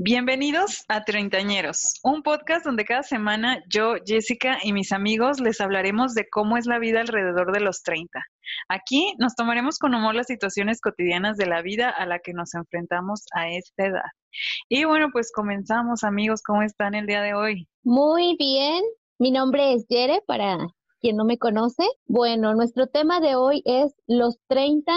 Bienvenidos a Treintañeros, un podcast donde cada semana yo, Jessica y mis amigos les hablaremos de cómo es la vida alrededor de los 30. Aquí nos tomaremos con humor las situaciones cotidianas de la vida a la que nos enfrentamos a esta edad. Y bueno, pues comenzamos amigos, ¿cómo están el día de hoy? Muy bien, mi nombre es Yere, para quien no me conoce. Bueno, nuestro tema de hoy es los 30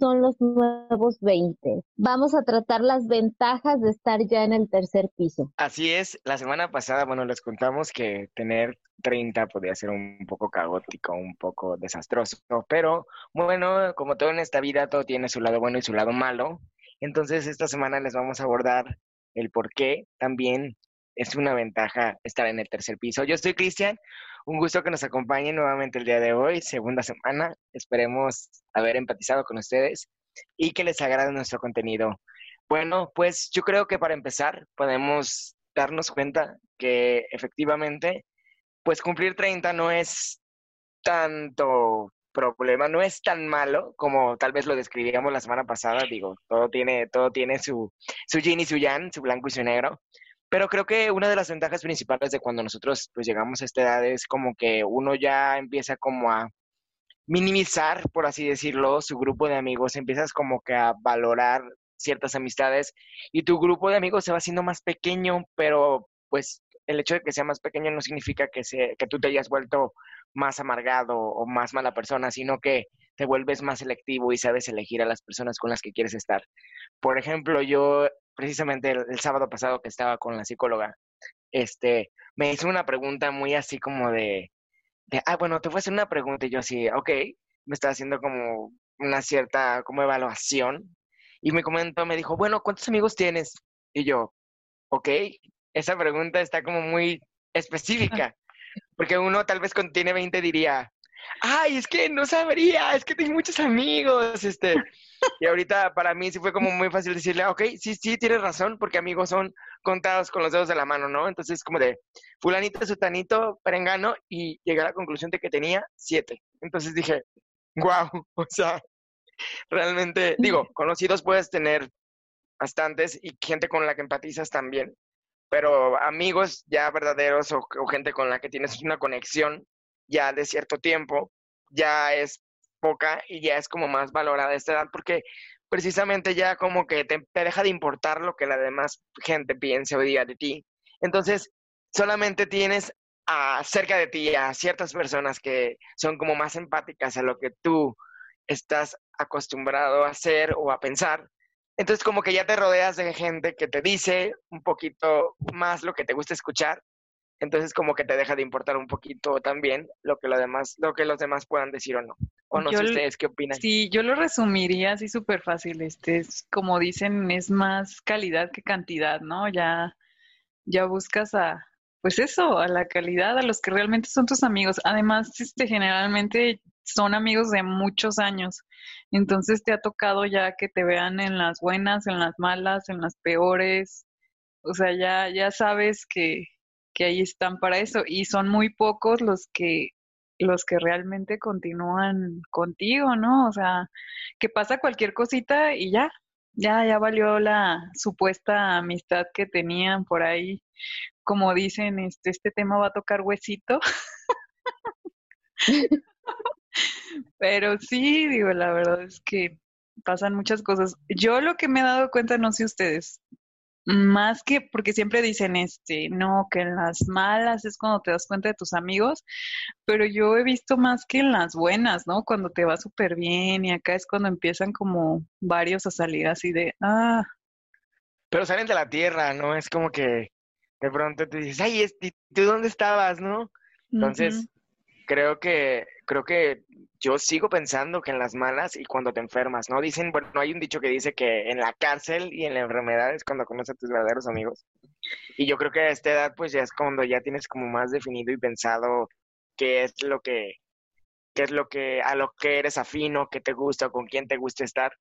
son los nuevos 20. Vamos a tratar las ventajas de estar ya en el tercer piso. Así es, la semana pasada, bueno, les contamos que tener 30 podía ser un poco caótico, un poco desastroso, pero bueno, como todo en esta vida, todo tiene su lado bueno y su lado malo. Entonces, esta semana les vamos a abordar el por qué también es una ventaja estar en el tercer piso. Yo soy Cristian, un gusto que nos acompañen nuevamente el día de hoy, segunda semana. Esperemos haber empatizado con ustedes y que les agrade nuestro contenido. Bueno, pues yo creo que para empezar podemos darnos cuenta que efectivamente, pues cumplir 30 no es tanto problema, no es tan malo como tal vez lo describíamos la semana pasada, digo, todo tiene, todo tiene su, su yin y su yang, su blanco y su negro, pero creo que una de las ventajas principales de cuando nosotros pues llegamos a esta edad es como que uno ya empieza como a minimizar, por así decirlo, su grupo de amigos, empiezas como que a valorar ciertas amistades y tu grupo de amigos se va haciendo más pequeño, pero pues el hecho de que sea más pequeño no significa que, se, que tú te hayas vuelto más amargado o más mala persona, sino que te vuelves más selectivo y sabes elegir a las personas con las que quieres estar. Por ejemplo, yo precisamente el, sábado pasado que estaba con la psicóloga, este, me hizo una pregunta muy así como de, de, ah, bueno, te voy a hacer una pregunta y yo así, ok, me estaba haciendo como una cierta como evaluación y me comentó, me dijo, bueno, ¿cuántos amigos tienes? Y yo, ok, esa pregunta está como muy específica, porque uno tal vez cuando tiene 20 diría, ay, es que no sabría, es que tengo muchos amigos, este, y ahorita para mí sí fue como muy fácil decirle, ok, sí, sí, tienes razón, porque amigos son contados con los dedos de la mano, ¿no? Entonces, como de fulanito, sutanito, perengano, y llegué a la conclusión de que tenía siete. Entonces dije, wow, o sea, realmente, digo, conocidos puedes tener bastantes y gente con la que empatizas también, pero amigos ya verdaderos o gente con la que tienes una conexión ya de cierto tiempo, ya es poca y ya es como más valorada esta edad porque precisamente ya como que te, deja de importar lo que la demás gente piense o diga de ti. Entonces, solamente tienes a, cerca de ti a ciertas personas que son como más empáticas a lo que tú estás acostumbrado a hacer o a pensar. Entonces, como que ya te rodeas de gente que te dice un poquito más lo que te gusta escuchar entonces como que te deja de importar un poquito también lo que, lo demás, lo que los demás puedan decir o no. O no sé ustedes qué opinan. Sí, yo lo resumiría así súper fácil. Este es, como dicen, es más calidad que cantidad, ¿no? Ya, ya buscas a, pues eso, a la calidad, a los que realmente son tus amigos. Además, este, generalmente son amigos de muchos años. Entonces te ha tocado ya que te vean en las buenas, en las malas, en las peores. O sea, ya, ya sabes que, que ahí están para eso y son muy pocos los que los que realmente continúan contigo, ¿no? O sea, que pasa cualquier cosita y ya, ya, ya valió la supuesta amistad que tenían por ahí. Como dicen, este, este tema va a tocar huesito. Pero sí, digo, la verdad es que pasan muchas cosas. Yo lo que me he dado cuenta, no sé ustedes, más que porque siempre dicen este no que en las malas es cuando te das cuenta de tus amigos pero yo he visto más que en las buenas no cuando te va súper bien y acá es cuando empiezan como varios a salir así de ah pero salen de la tierra no es como que de pronto te dices ay tú dónde estabas no entonces creo que creo que yo sigo pensando que en las malas y cuando te enfermas, ¿no? Dicen, bueno, hay un dicho que dice que en la cárcel y en la enfermedad es cuando conoces a tus verdaderos amigos. Y yo creo que a esta edad, pues ya es cuando ya tienes como más definido y pensado qué es lo que, qué es lo que, a lo que eres afino, qué te gusta o con quién te gusta estar.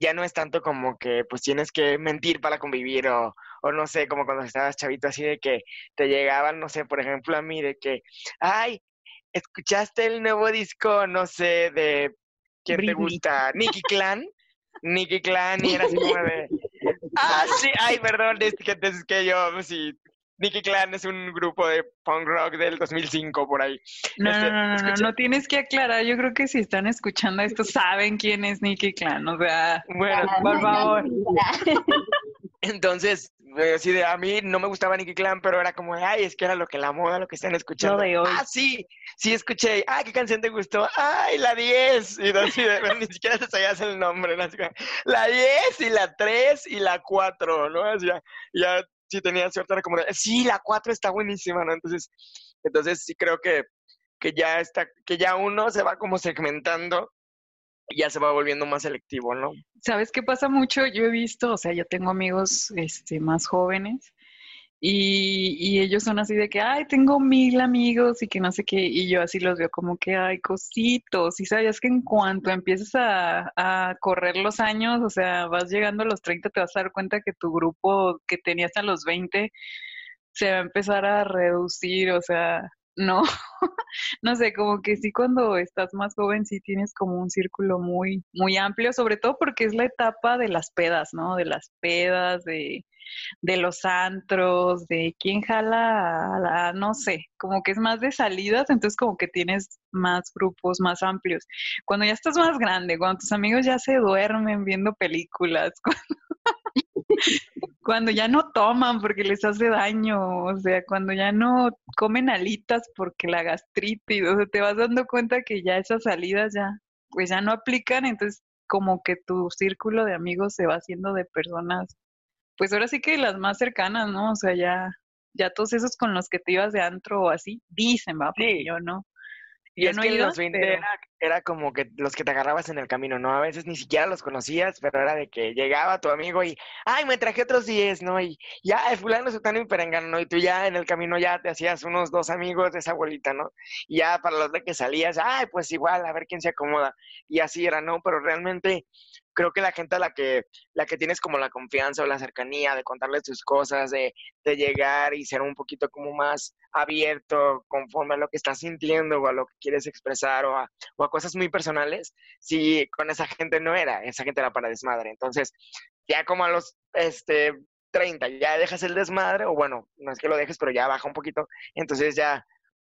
Ya no es tanto como que pues tienes que mentir para convivir o, o no sé, como cuando estabas chavito así de que te llegaban, no sé, por ejemplo a mí de que, ay, ¿escuchaste el nuevo disco, no sé, de quién te gusta? Nicky Clan. Nicky Clan y era así como de, Ah, sí, ay, perdón, es que, es que yo, sí, Nicky Clan es un grupo de punk rock del 2005 por ahí. No, Este, no, no, no, no tienes que aclarar. Yo creo que si están escuchando esto saben quién es Nicky Clan. O sea, Bueno, por favor. entonces, así de, a mí no me gustaba Nicky Clan, pero era como, ay, es que era lo que la moda, lo que están escuchando. Lo de hoy. Ah, sí, sí escuché. Ah, ¿qué canción te gustó? Ay, la 10. Y no, así de, ni siquiera te sabías el nombre, ¿no? Así como, la 10 y la 3 y la 4, ¿no? Así ya, ya sí tenía suerte, era como, de, sí, la 4 está buenísima, ¿no? Entonces, entonces sí creo que, que ya está, que ya uno se va como segmentando ya se va volviendo más selectivo, ¿no? ¿Sabes qué pasa mucho? Yo he visto, o sea, yo tengo amigos este, más jóvenes y, y ellos son así de que, ay, tengo mil amigos y que no sé qué, y yo así los veo como que, ay, cositos, y sabías que en cuanto empiezas a, a correr los años, o sea, vas llegando a los 30, te vas a dar cuenta que tu grupo que tenías a los 20 se va a empezar a reducir, o sea, no, no sé, como que sí cuando estás más joven sí tienes como un círculo muy, muy amplio, sobre todo porque es la etapa de las pedas, ¿no? De las pedas, de, de los antros, de quién jala, no sé, como que es más de salidas, entonces como que tienes más grupos más amplios. Cuando ya estás más grande, cuando tus amigos ya se duermen viendo películas, cuando ya no toman porque les hace daño, o sea, cuando ya no comen alitas porque la gastritis, o sea, te vas dando cuenta que ya esas salidas ya, pues ya no aplican, entonces como que tu círculo de amigos se va haciendo de personas, pues ahora sí que las más cercanas, ¿no? O sea, ya, ya todos esos con los que te ibas de antro o así, dicen, va, Sí. yo no. Y es no que ido, los 20 pero- era, era como que los que te agarrabas en el camino, ¿no? A veces ni siquiera los conocías, pero era de que llegaba tu amigo y, ay, me traje otros 10, ¿no? Y ya, el fulano se y perengano, ¿no? Y tú ya en el camino ya te hacías unos dos amigos de esa abuelita, ¿no? Y ya para los de que salías, ay, pues igual, a ver quién se acomoda. Y así era, ¿no? Pero realmente creo que la gente a la que, la que tienes como la confianza o la cercanía de contarles tus cosas, de, de llegar y ser un poquito como más abierto conforme a lo que estás sintiendo o a lo que quieres expresar o a, o a cosas muy personales, si con esa gente no era, esa gente era para desmadre. Entonces, ya como a los este, 30, ya dejas el desmadre, o bueno, no es que lo dejes, pero ya baja un poquito, entonces ya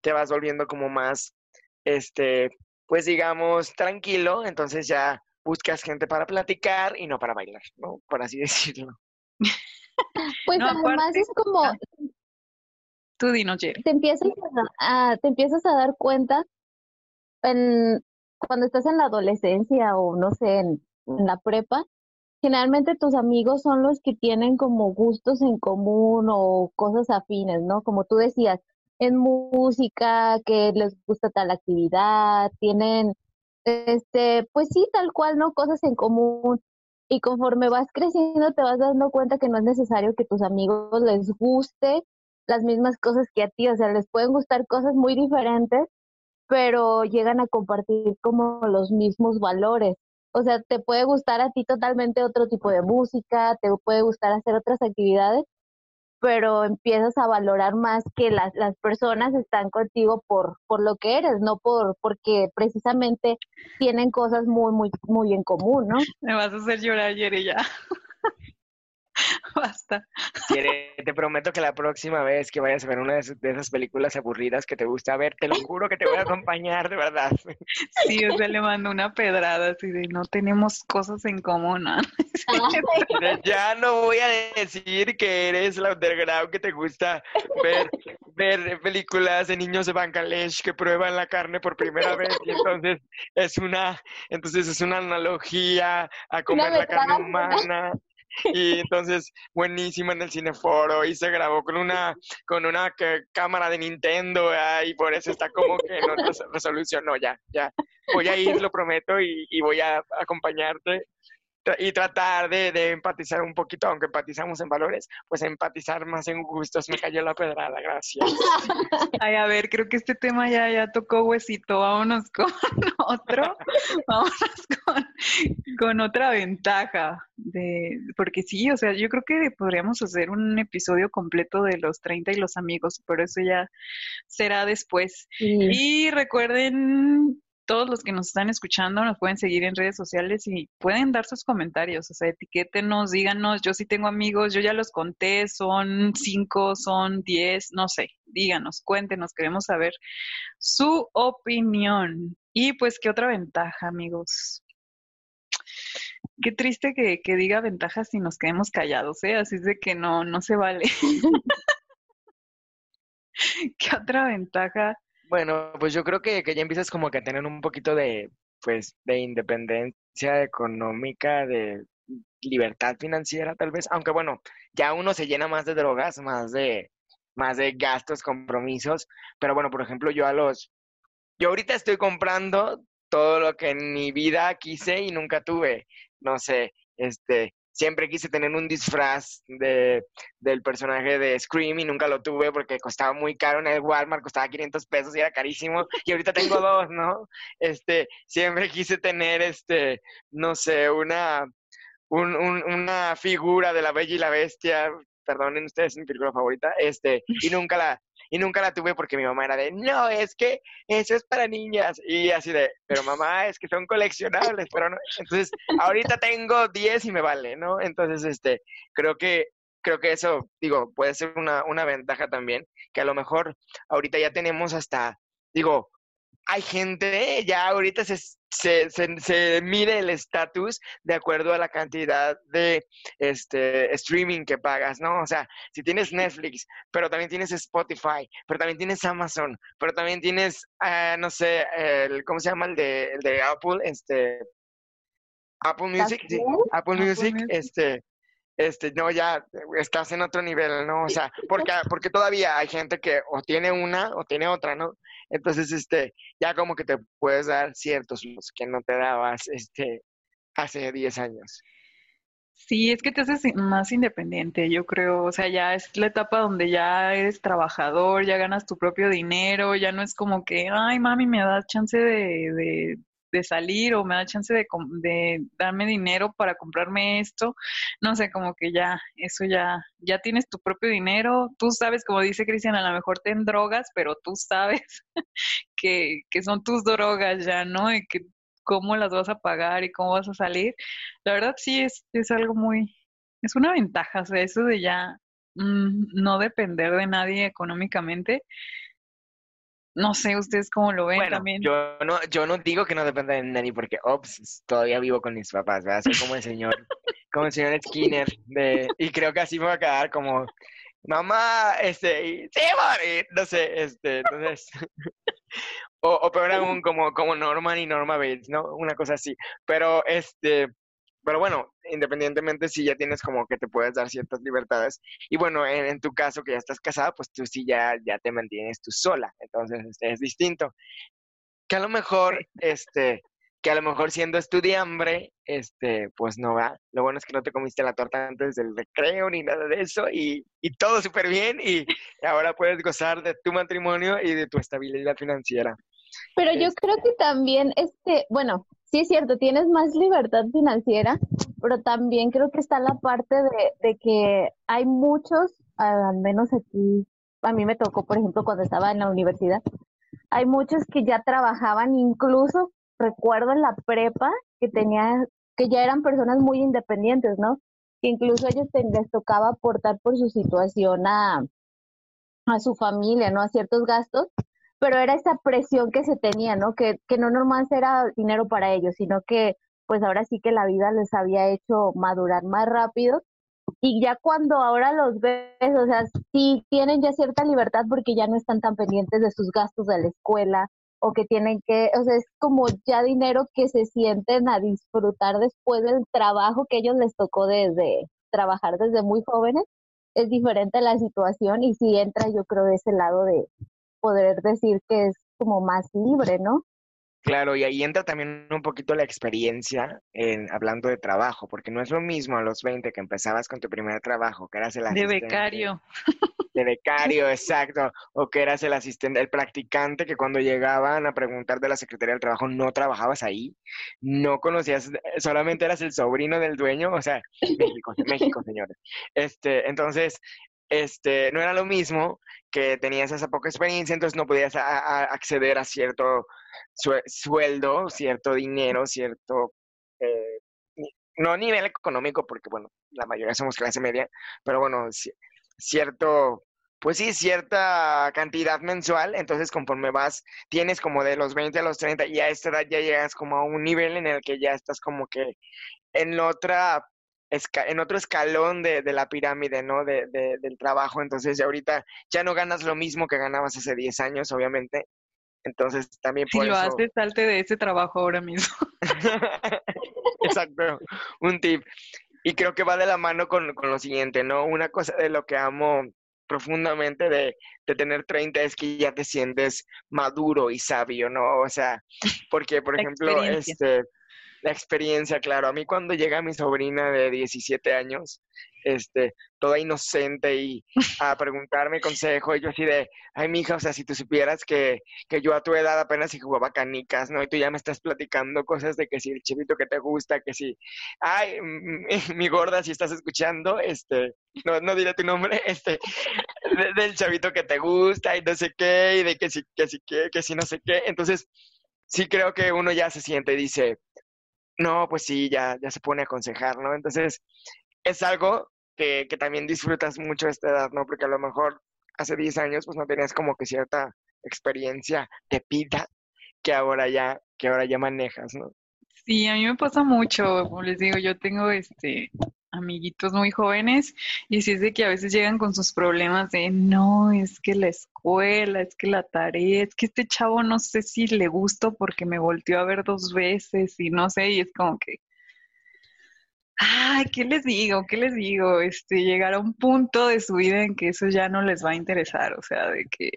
te vas volviendo como más, este, pues digamos, tranquilo, entonces ya buscas gente para platicar y no para bailar, ¿no? Por así decirlo. Pues No, además aparte- es como, Ah. Tú dinos, Jerry. te empiezas a, a- te empiezas a dar cuenta en, cuando estás en la adolescencia o no sé, en, en la prepa, generalmente tus amigos son los que tienen como gustos en común o cosas afines, ¿no? Como tú decías, en música, que les gusta tal actividad, tienen, este, pues sí, tal cual, ¿no? Cosas en común. Y conforme vas creciendo, te vas dando cuenta que no es necesario que tus amigos les guste las mismas cosas que a ti, o sea, les pueden gustar cosas muy diferentes, pero llegan a compartir como los mismos valores. O sea, te puede gustar a ti totalmente otro tipo de música, te puede gustar hacer otras actividades, pero empiezas a valorar más que las, las personas están contigo por, por lo que eres, no por porque precisamente tienen cosas muy, muy, muy en común, ¿no? Me vas a hacer llorar, Jerry, ya. Basta. Quiere- te prometo que la próxima vez que vayas a ver una de esas, películas aburridas que te gusta ver, te lo juro que te voy a acompañar, de verdad. Sí, o sea, le mando una pedrada así de no tenemos cosas en común, ¿no? De- Ya no voy a decir que eres la underground que te gusta ver, ver películas de niños de Bangladesh que prueban la carne por primera vez y entonces es una, entonces es una analogía a comer la carne humana. Y entonces, buenísima en el cineforo y se grabó con una, con una cámara de Nintendo ah, y por eso está como que en otra resolución. No, ya, ya. Voy a ir, lo prometo, y, y voy a acompañarte y tratar de, de empatizar un poquito, aunque empatizamos en valores, pues empatizar más en gustos. Me cayó la pedrada, gracias. Ay, a ver, creo que este tema ya, ya tocó huesito. Vámonos con otro. Vámonos con, con otra ventaja. De, porque sí, o sea, yo creo que podríamos hacer un episodio completo de los 30 y los amigos, pero eso ya será después. Sí. Y recuerden todos los que nos están escuchando nos pueden seguir en redes sociales y pueden dar sus comentarios, o sea, etiquétenos, díganos, yo sí tengo amigos, yo ya los conté, son cinco, son diez, no sé, díganos, cuéntenos, queremos saber su opinión. Y pues, ¿qué otra ventaja, amigos? Qué triste que, que diga ventajas si nos quedemos callados, ¿eh? Así es de que no, no se vale. ¿Qué otra ventaja? Bueno, pues yo creo que, que ya empiezas como que a tener un poquito de, pues, de independencia económica, de libertad financiera tal vez, aunque bueno, ya uno se llena más de drogas, más de, más de gastos, compromisos, pero bueno, por ejemplo, yo a los, yo ahorita estoy comprando todo lo que en mi vida quise y nunca tuve, no sé, este, siempre quise tener un disfraz de, del personaje de Scream y nunca lo tuve porque costaba muy caro en el Walmart, costaba 500 pesos y era carísimo. Y ahorita tengo dos, ¿no? Este, siempre quise tener, este, no sé, una, un, un, una figura de la Bella y la Bestia, perdonen ustedes, mi película favorita, este, y nunca la, y nunca la tuve porque mi mamá era de, no, es que eso es para niñas. Y así de, pero mamá, es que son coleccionables, pero no. Entonces, ahorita tengo 10 y me vale, ¿no? Entonces, este, creo que, creo que eso, digo, puede ser una, una ventaja también, que a lo mejor ahorita ya tenemos hasta, digo, hay gente, ya ahorita se, se, se, mide el estatus de acuerdo a la cantidad de este streaming que pagas, ¿no? O sea, si tienes Netflix, pero también tienes Spotify, pero también tienes Amazon, pero también tienes, uh, no sé, el, ¿cómo se llama el de, el de Apple? Este, Apple Music, sí, Apple Music, este, este, no, ya estás en otro nivel, ¿no? O sea, porque, porque todavía hay gente que o tiene una o tiene otra, ¿no? Entonces, este, ya como que te puedes dar ciertos los que no te dabas, este, hace 10 años. Sí, es que te haces más independiente, yo creo, o sea, ya es la etapa donde ya eres trabajador, ya ganas tu propio dinero, ya no es como que, ay, mami, me da chance de de salir o me da chance de, de darme dinero para comprarme esto, no sé, como que ya, eso ya, ya tienes tu propio dinero, tú sabes, como dice Cristian, a lo mejor te en drogas, pero tú sabes que, que son tus drogas ya, ¿no? Y que cómo las vas a pagar y cómo vas a salir. La verdad sí es, es algo muy, es una ventaja, o sea, eso de ya mm, no depender de nadie económicamente no sé, ustedes cómo lo ven también. Yo no, yo no digo que no dependa de nadie porque, ops, todavía vivo con mis papás, ¿verdad? Soy como el señor, como el señor Skinner, de, y creo que así me va a quedar como, mamá, este, y, sí, no sé, este, entonces, o, o peor aún como, como Norman y Norma Bates, ¿no? Una cosa así, pero, este, pero bueno, independientemente si ya tienes como que te puedes dar ciertas libertades. Y bueno, en, tu caso que ya estás casada, pues tú sí ya, ya te mantienes tú sola. Entonces, este, es distinto. Que a lo mejor, este, que a lo mejor siendo estudiambre, este, pues no va. Lo bueno es que no te comiste la torta antes del recreo ni nada de eso y, y todo súper bien y ahora puedes gozar de tu matrimonio y de tu estabilidad financiera. Pero yo este creo que también, este, bueno, sí es cierto, tienes más libertad financiera, pero también creo que está la parte de, que hay muchos, al menos aquí, a mí me tocó, por ejemplo, cuando estaba en la universidad, hay muchos que ya trabajaban, incluso recuerdo en la prepa que tenía, que ya eran personas muy independientes, ¿no? Que incluso ellos les tocaba aportar por su situación a, a su familia, ¿no? A ciertos gastos pero era esa presión que se tenía, ¿no? Que, que no nomás era dinero para ellos, sino que pues ahora sí que la vida les había hecho madurar más rápido. Y ya cuando ahora los ves, o sea, sí tienen ya cierta libertad porque ya no están tan pendientes de sus gastos de la escuela o que tienen que, o sea, es como ya dinero que se sienten a disfrutar después del trabajo que ellos les tocó desde trabajar desde muy jóvenes. Es diferente la situación y sí entra yo creo de ese lado de, poder decir que es como más libre, ¿no? Claro, y ahí entra también un poquito la experiencia en hablando de trabajo, porque no es lo mismo a los 20 que empezabas con tu primer trabajo, que eras el asistente. De becario. De becario, exacto. O que eras el asistente, el practicante que cuando llegaban a preguntar de la Secretaría del Trabajo no trabajabas ahí, no conocías, solamente eras el sobrino del dueño, o sea, México, México, señores. Este, entonces, este, no era lo mismo que tenías esa poca experiencia, entonces no podías acceder a cierto sueldo, cierto dinero, cierto, eh, no nivel económico, porque bueno, la mayoría somos clase media, pero bueno, cierto, pues sí, cierta cantidad mensual, entonces conforme vas, tienes como de los 20 a los 30 y a esta edad ya llegas como a un nivel en el que ya estás como que en otra en otro escalón de, la pirámide, ¿no? De, del trabajo. Entonces, ya ahorita ya no ganas lo mismo que ganabas hace 10 años, obviamente. Entonces, también por si lo haces, salte de ese trabajo ahora mismo. Exacto, un tip. Y creo que va de la mano con, con, lo siguiente, ¿no? Una cosa de lo que amo profundamente de, de, tener 30 es que ya te sientes maduro y sabio, ¿no? O sea, porque, por ejemplo, este la experiencia, claro. A mí cuando llega mi sobrina de 17 años, este, toda inocente y a preguntarme consejo, y yo así de, ay, mija, o sea, si tú supieras que, que yo a tu edad apenas si jugaba canicas, ¿no? Y tú ya me estás platicando cosas de que si el chivito que te gusta, que si, ay, mi, gorda, si estás escuchando, este, no, no diré tu nombre, este, del chavito que te gusta y no sé qué, y de que si, que si, que, que si no sé qué. Entonces, sí creo que uno ya se siente y dice, no, pues sí, ya, ya se pone a aconsejar, ¿no? Entonces, es algo que, que también disfrutas mucho a esta edad, ¿no? Porque a lo mejor hace 10 años, pues no tenías como que cierta experiencia de vida que ahora ya, que ahora ya manejas, ¿no? Sí, a mí me pasa mucho, como les digo, yo tengo este amiguitos muy jóvenes y si es de que a veces llegan con sus problemas de no, es que la escuela, es que la tarea, es que este chavo no sé si le gusto porque me volteó a ver dos veces y no sé, y es como que, ay, ¿qué les digo? ¿Qué les digo? Este, llegar a un punto de su vida en que eso ya no les va a interesar, o sea, de que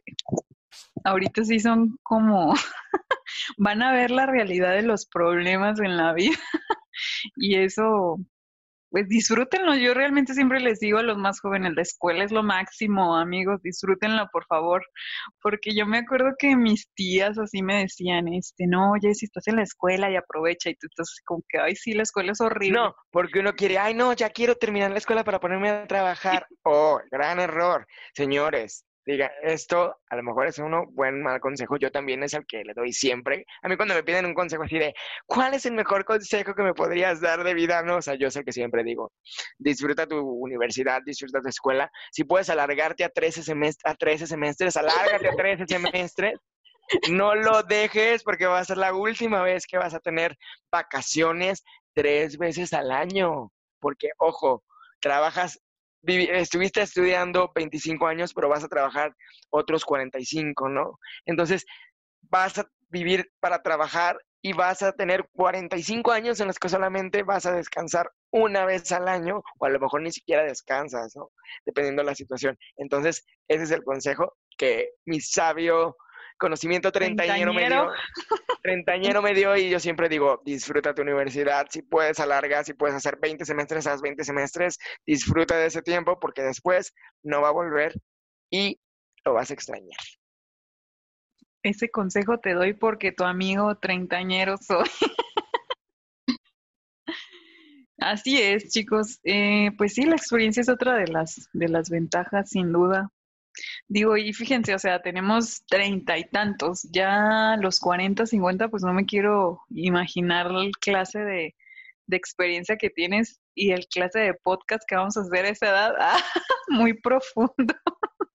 ahorita sí son como, van a ver la realidad de los problemas en la vida y eso pues disfrútenlo. Yo realmente siempre les digo a los más jóvenes, la escuela es lo máximo, amigos, disfrútenla, por favor. Porque yo me acuerdo que mis tías así me decían, este, no, oye, si estás en la escuela y aprovecha, y tú estás como que, ay, sí, la escuela es horrible. No, porque uno quiere, ay, no, ya quiero terminar la escuela para ponerme a trabajar. Oh, gran error. Señores, diga, esto a lo mejor es uno buen mal consejo, yo también es el que le doy siempre. A mí cuando me piden un consejo así de, ¿cuál es el mejor consejo que me podrías dar de vida? No, o sea, yo sé que siempre digo, disfruta tu universidad, disfruta tu escuela. Si puedes alargarte a 13 semestres, a 13 semestres, alárgate a 13 semestres. No lo dejes porque va a ser la última vez que vas a tener vacaciones tres veces al año. Porque, ojo, trabajas estuviste estudiando 25 años, pero vas a trabajar otros 45, ¿no? Entonces, vas a vivir para trabajar y vas a tener 45 años en los que solamente vas a descansar una vez al año o a lo mejor ni siquiera descansas, ¿no? Dependiendo de la situación. Entonces, ese es el consejo que mi sabio conocimiento treintañero me dio. Treintañero me dio y yo siempre digo, disfruta tu universidad, si puedes alargar, si puedes hacer 20 semestres, haz 20 semestres, disfruta de ese tiempo porque después no va a volver y lo vas a extrañar. Ese consejo te doy porque tu amigo treintañero soy. Así es, chicos. Eh, pues sí, la experiencia es otra de las, de las ventajas, sin duda. Digo, y fíjense, o sea, tenemos treinta y tantos, ya los cuarenta, cincuenta, pues no me quiero imaginar el clase de, experiencia que tienes y el clase de podcast que vamos a hacer a esa edad, ah, muy profundo.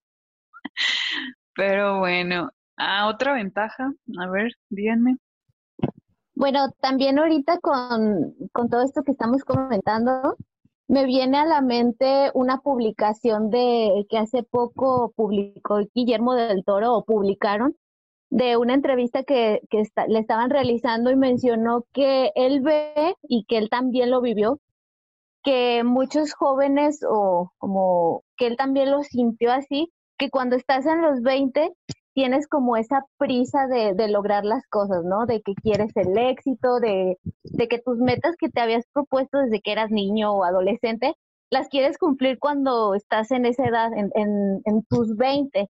Pero bueno, ah, otra ventaja, a ver, díganme. Bueno, también ahorita con, con todo esto que estamos comentando, me viene a la mente una publicación de que hace poco publicó Guillermo del Toro o publicaron de una entrevista que, le estaban realizando y mencionó que él ve y que él también lo vivió, que muchos jóvenes o como que él también lo sintió así, que cuando estás en los 20 tienes como esa prisa de, lograr las cosas, ¿no? De que quieres el éxito, de, de, que tus metas que te habías propuesto desde que eras niño o adolescente, las quieres cumplir cuando estás en esa edad, en, en, en tus 20.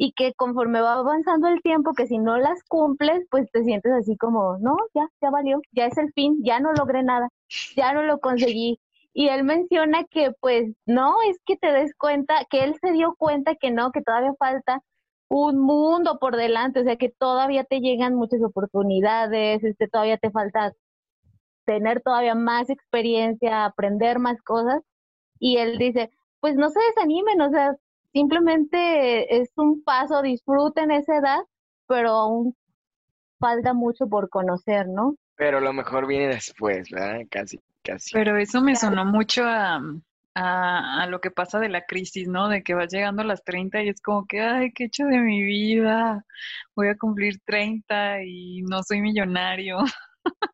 Y que conforme va avanzando el tiempo, que si no las cumples, pues te sientes así como, no, ya, ya valió, ya es el fin, ya no logré nada, ya no lo conseguí. Y él menciona que pues no, es que te des cuenta, que él se dio cuenta que no, que todavía falta un mundo por delante, o sea que todavía te llegan muchas oportunidades, este, todavía te falta tener todavía más experiencia, aprender más cosas. Y él dice, pues no se desanimen, o sea, simplemente es un paso, disfruten esa edad, pero aún falta mucho por conocer, ¿no? Pero lo mejor viene después, ¿verdad? Casi, casi. Pero eso me sonó mucho a, a, lo que pasa de la crisis, ¿no? De que vas llegando a las 30 y es como que, ay, ¿qué he hecho de mi vida? Voy a cumplir 30 y no soy millonario.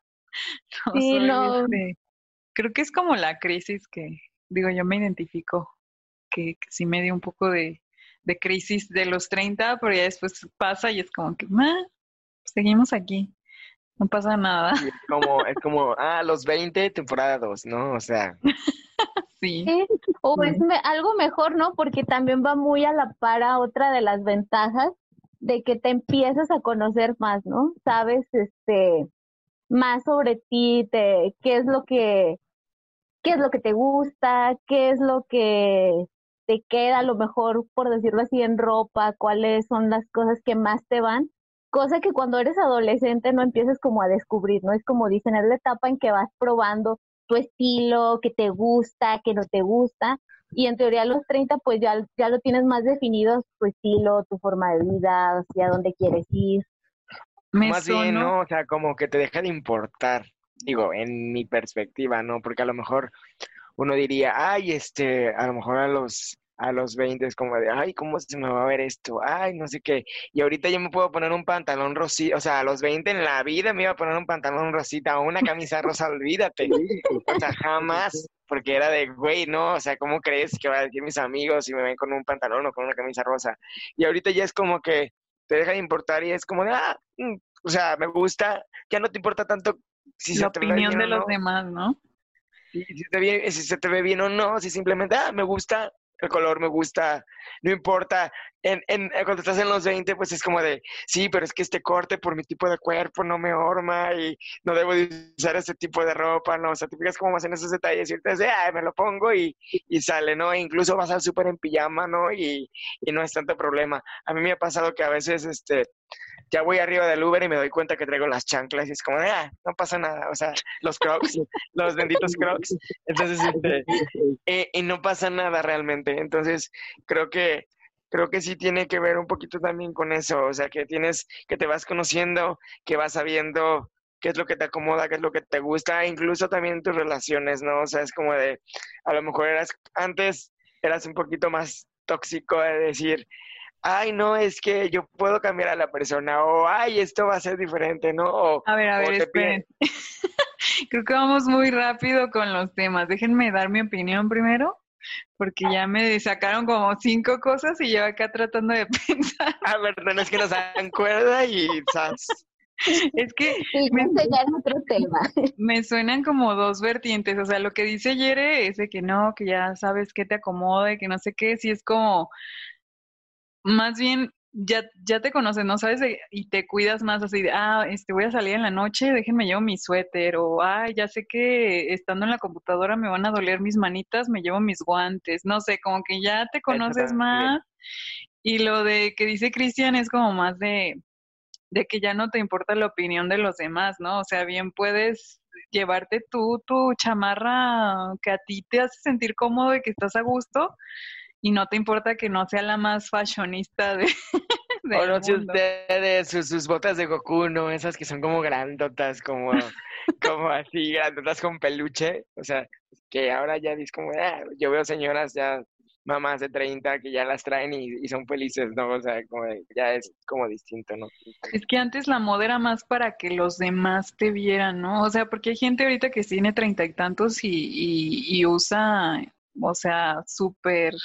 sí, no. Este, creo que es como la crisis que, digo, yo me identifico, que, sí me dio un poco de, de, crisis de los 30, pero ya después pasa y es como que, seguimos aquí. No pasa nada. es como, es como, ah, los 20, temporada 2, ¿no? O sea. Sí. O es algo mejor, ¿no? Porque también va muy a la para otra de las ventajas de que te empiezas a conocer más, ¿no? Sabes, este, más sobre ti, te, qué es lo que, qué es lo que te gusta, qué es lo que te queda, a lo mejor, por decirlo así, en ropa, cuáles son las cosas que más te van cosa que cuando eres adolescente no empiezas como a descubrir, ¿no? Es como dicen, es la etapa en que vas probando tu estilo, que te gusta, que no te gusta, y en teoría a los 30 pues ya, ya lo tienes más definido, tu estilo, tu forma de vida, hacia dónde quieres ir. más bien, ¿no? O sea, como que te deja de importar, digo, en mi perspectiva, ¿no? Porque a lo mejor uno diría, ay, este, a lo mejor a los a los 20 es como de, ay, ¿cómo se me va a ver esto? Ay, no sé qué. Y ahorita yo me puedo poner un pantalón rosita, o sea, a los 20 en la vida me iba a poner un pantalón rosita o una camisa rosa, olvídate. O sea, jamás, porque era de, güey, no, o sea, ¿cómo crees que va a decir mis amigos si me ven con un pantalón o con una camisa rosa? Y ahorita ya es como que te deja de importar y es como de, ah, mm, o sea, me gusta, ya no te importa tanto si la se te opinión de los demás, ¿no? si, te si se te ve bien o no, si simplemente, ah, me gusta, el color me gusta, no importa. En, en, cuando estás en los 20, pues es como de, sí, pero es que este corte por mi tipo de cuerpo no me horma y no debo de usar este tipo de ropa, ¿no? O sea, te fijas como más en esos detalles y te dices, ah, me lo pongo y, y sale, ¿no? E incluso vas al súper en pijama, ¿no? Y, y no es tanto problema. A mí me ha pasado que a veces, este, ya voy arriba del Uber y me doy cuenta que traigo las chanclas y es como, ah, no pasa nada, o sea, los crocs, los benditos crocs, entonces, este, eh, y no pasa nada realmente, entonces creo que, creo que sí tiene que ver un poquito también con eso, o sea, que tienes, que te vas conociendo, que vas sabiendo qué es lo que te acomoda, qué es lo que te gusta, incluso también tus relaciones, ¿no? O sea, es como de, a lo mejor eras, antes eras un poquito más tóxico de decir, ay, no, es que yo puedo cambiar a la persona, o ay, esto va a ser diferente, ¿no? a ver, a ver, esperen. Creo que vamos muy rápido con los temas. Déjenme dar mi opinión primero, porque ya me sacaron como cinco cosas y yo acá tratando de pensar. Ah, no es que nos dan cuerda y Es que me, otro tema. me suenan como dos vertientes, o sea, lo que dice Yere es de que no, que ya sabes que te acomode, que no sé qué, si es como más bien ya, ya te conoces, ¿no? ¿Sabes? Y te cuidas más así de, ah, este, voy a salir en la noche, déjenme llevo mi suéter, o, ah, ya sé que estando en la computadora me van a doler mis manitas, me llevo mis guantes, no sé, como que ya te conoces más. Y lo de que dice Cristian es como más de, de que ya no te importa la opinión de los demás, ¿no? O sea, bien puedes llevarte tú tu chamarra que a ti te hace sentir cómodo y que estás a gusto y no te importa que no sea la más fashionista de... o no sé ustedes, sus, botas de Goku, ¿no? Esas que son como grandotas, como, como así, grandotas con peluche. O sea, que ahora ya dices como, ah, yo veo señoras ya mamás de 30 que ya las traen y, son felices, ¿no? O sea, como ya es como distinto, ¿no? Es que antes la moda era más para que los demás te vieran, ¿no? O sea, porque hay gente ahorita que tiene treinta y tantos y, y, y usa, o sea, súper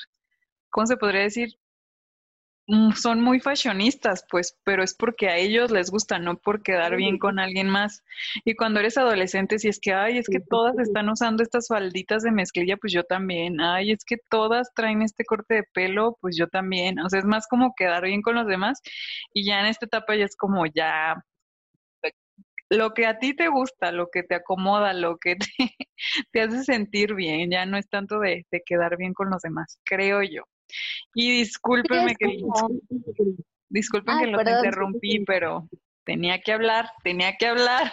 ¿cómo se podría decir? Mm, son muy fashionistas, pues, pero es porque a ellos les gusta, no por quedar bien con alguien más. Y cuando eres adolescente, si es que, ay, es que todas están usando estas falditas de mezclilla, pues yo también. Ay, es que todas traen este corte de pelo, pues yo también. O sea, es más como quedar bien con los demás. Y ya en esta etapa ya es como ya lo que a ti te gusta, lo que te acomoda, lo que te, te hace sentir bien, ya no es tanto de, de, quedar bien con los demás, creo yo. Y discúlpenme que, disculpen que los interrumpí, pero tenía que hablar, tenía que hablar.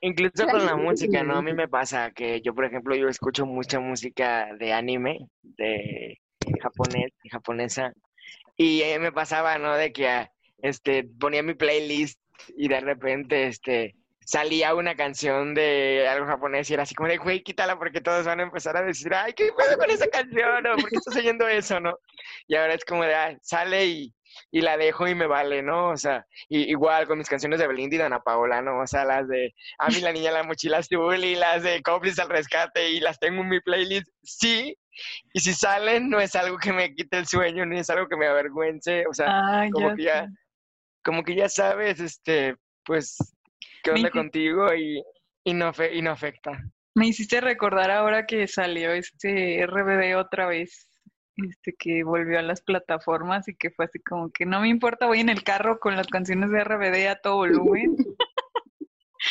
Incluso con la música, ¿no? A mí me pasa que yo, por ejemplo, yo escucho mucha música de anime, de japonés, japonesa, y eh, me pasaba, ¿no? De que ah, este, ponía mi playlist y de repente, este, salía una canción de algo japonés y era así como de, güey, quítala porque todos van a empezar a decir, ay, ¿qué puedo con esa canción? ¿Por qué estás oyendo eso, no? Y ahora es como de, ah, sale y, y la dejo y me vale, ¿no? O sea, igual con mis canciones de Belinda y Dana Paola, ¿no? O sea, las de A mí la niña la mochila azul y las de Cómplices al rescate y las tengo en mi playlist, sí. Y si salen, no es algo que me quite el sueño, ni es algo que me avergüence, o sea, como que ya, como que ya sabes, este, pues, qué onda contigo y, y, no, y no afecta. Me hiciste recordar ahora que salió este RBD otra vez este que volvió a las plataformas y que fue así como que no me importa, voy en el carro con las canciones de RBD a todo volumen.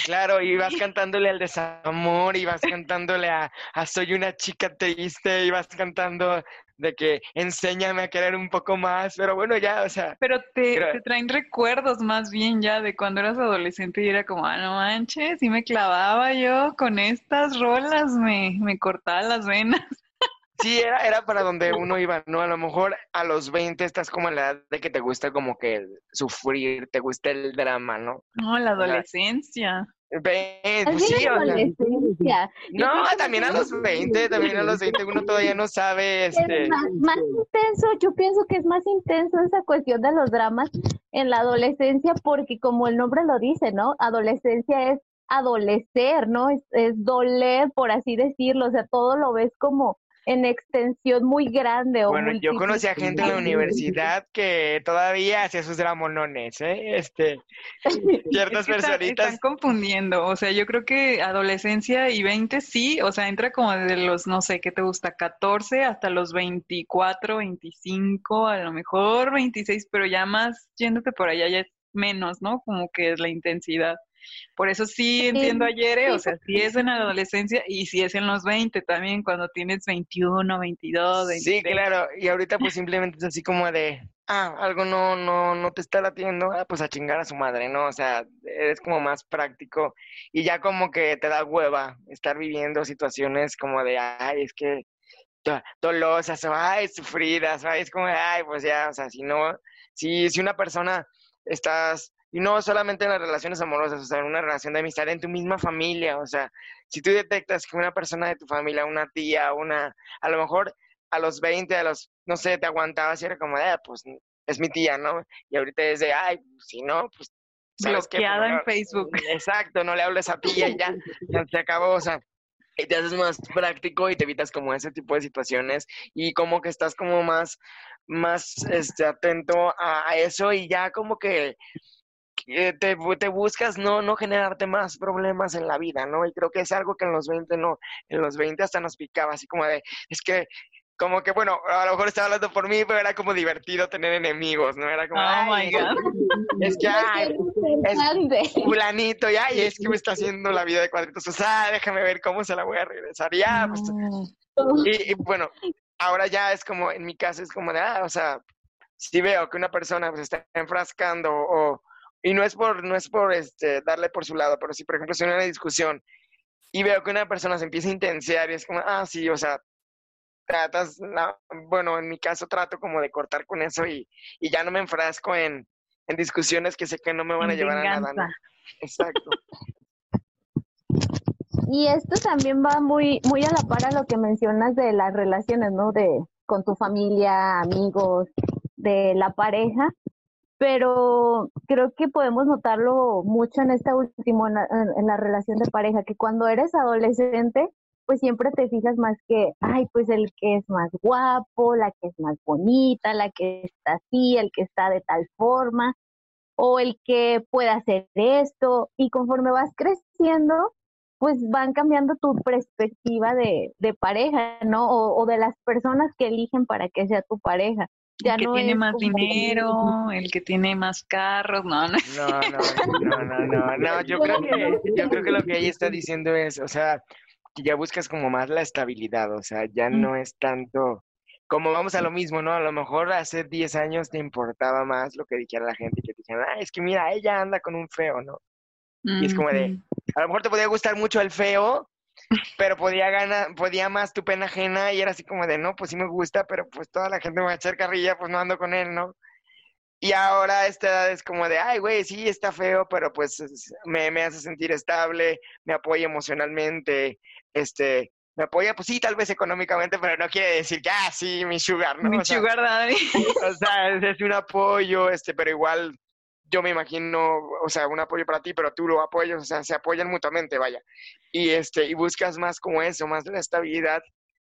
Claro, y vas cantándole al desamor, y vas cantándole a, soy una chica teíste, y vas cantando de que enséñame a querer un poco más, pero bueno, ya, o sea. Pero te, te, traen recuerdos más bien ya de cuando eras adolescente y era como, ah, no manches, y me clavaba yo con estas rolas, me, me cortaba las venas. Sí, era, era para donde uno iba, ¿no? A lo mejor a los 20 estás como en la edad de que te gusta como que sufrir, te gusta el drama, ¿no? No, la adolescencia. Pues sí, adolescencia. No, también a los 20, también a los 20 uno todavía no sabe. Este... Es más, más intenso, yo pienso que es más intenso esa cuestión de los dramas en la adolescencia porque como el nombre lo dice, ¿no? Adolescencia es adolecer, ¿no? Es, es doler, por así decirlo, o sea, todo lo ves como en extensión muy grande. O bueno, yo conocí a gente en la universidad que todavía hacía sus dramonones, ¿eh? Este, ciertas personitas. Están, confundiendo, o sea, yo creo que adolescencia y 20 sí, o sea, entra como desde los, no sé, ¿qué te gusta? 14 hasta los 24, 25, a lo mejor 26, pero ya más yéndote por allá ya es menos, ¿no? Como que es la intensidad. Por eso sí entiendo ayer, o sea, si es en la adolescencia y si es en los 20 también, cuando tienes 21, 22, 23. Sí, claro, y ahorita pues simplemente es así como de, ah, algo no, no, no te está latiendo, ah, pues a chingar a su madre, ¿no? O sea, eres como más práctico y ya como que te da hueva estar viviendo situaciones como de, ay, es que dolosas o ay, sufridas, ay, es como, ay, pues ya, o sea, si no, si, si una persona estás y no solamente en las relaciones amorosas, o sea, en una relación de amistad, en tu misma familia, o sea, si tú detectas que una persona de tu familia, una tía, una, a lo mejor a los 20, a los, no sé, te aguantabas y era como, eh, pues es mi tía, ¿no? Y ahorita es de, ay, si no, pues... Bloqueada en Facebook. Exacto, no le hables a tía y ya, ya se acabó, o sea, y te haces más práctico y te evitas como ese tipo de situaciones y como que estás como más, más, este, atento a eso y ya como que te, te, buscas no, no generarte más problemas en la vida, ¿no? Y creo que es algo que en los 20 no, en los 20 hasta nos picaba, así como de, es que, como que, bueno, a lo mejor estaba hablando por mí, pero era como divertido tener enemigos, ¿no? Era como, oh my God. es que, ay, es fulanito, y ay, es que me está haciendo la vida de cuadritos, o sea, déjame ver cómo se la voy a regresar, ya, pues, y, y bueno, ahora ya es como, en mi caso es como de, ah, o sea, si veo que una persona pues está enfrascando o y no es por, no es por este, darle por su lado, pero si, por ejemplo, si en una discusión y veo que una persona se empieza a intensiar y es como, ah, sí, o sea, tratas, bueno, en mi caso trato como de cortar con eso y, y ya no me enfrasco en, en, discusiones que sé que no me van a llevar a nada. Exacto. Y esto también va muy, muy a la par a lo que mencionas de las relaciones, ¿no? De con tu familia, amigos, de la pareja, pero creo que podemos notarlo mucho en esta última, en la, relación de pareja, que cuando eres adolescente, pues siempre te fijas más que, ay, pues el que es más guapo, la que es más bonita, la que está así, el que está de tal forma, o el que puede hacer esto, y conforme vas creciendo, pues van cambiando tu perspectiva de, de pareja, ¿no? O, o, de las personas que eligen para que sea tu pareja. El que tiene más dinero, el que tiene más carros, no, no. No, no, no, no, no, yo creo que, yo creo que lo que ella está diciendo es, o sea, que ya buscas como más la estabilidad, o sea, ya no es tanto, como vamos a lo mismo, ¿no? A lo mejor hace 10 años te importaba más lo que dijera la gente, que te dijeran, ah, es que mira, ella anda con un feo, ¿no? Y es como de, a lo mejor te podía gustar mucho el feo, pero podía ganar, podía más tu pena ajena y era así como de, no, pues sí me gusta, pero pues toda la gente me va a echar carrilla, pues no ando con él, ¿no? Y ahora a esta edad es como de, ay, güey, sí, está feo, pero pues me, me hace sentir estable, me apoya emocionalmente, este, me apoya, pues sí, tal vez económicamente, pero no quiere decir que, ah, sí, mi sugar, ¿no? Mi sugar daddy. O sea, es un apoyo, este, pero igual yo me imagino, o sea, un apoyo para ti, pero tú lo apoyas, o sea, se apoyan mutuamente, vaya. Y este, y buscas más como eso, más de la estabilidad,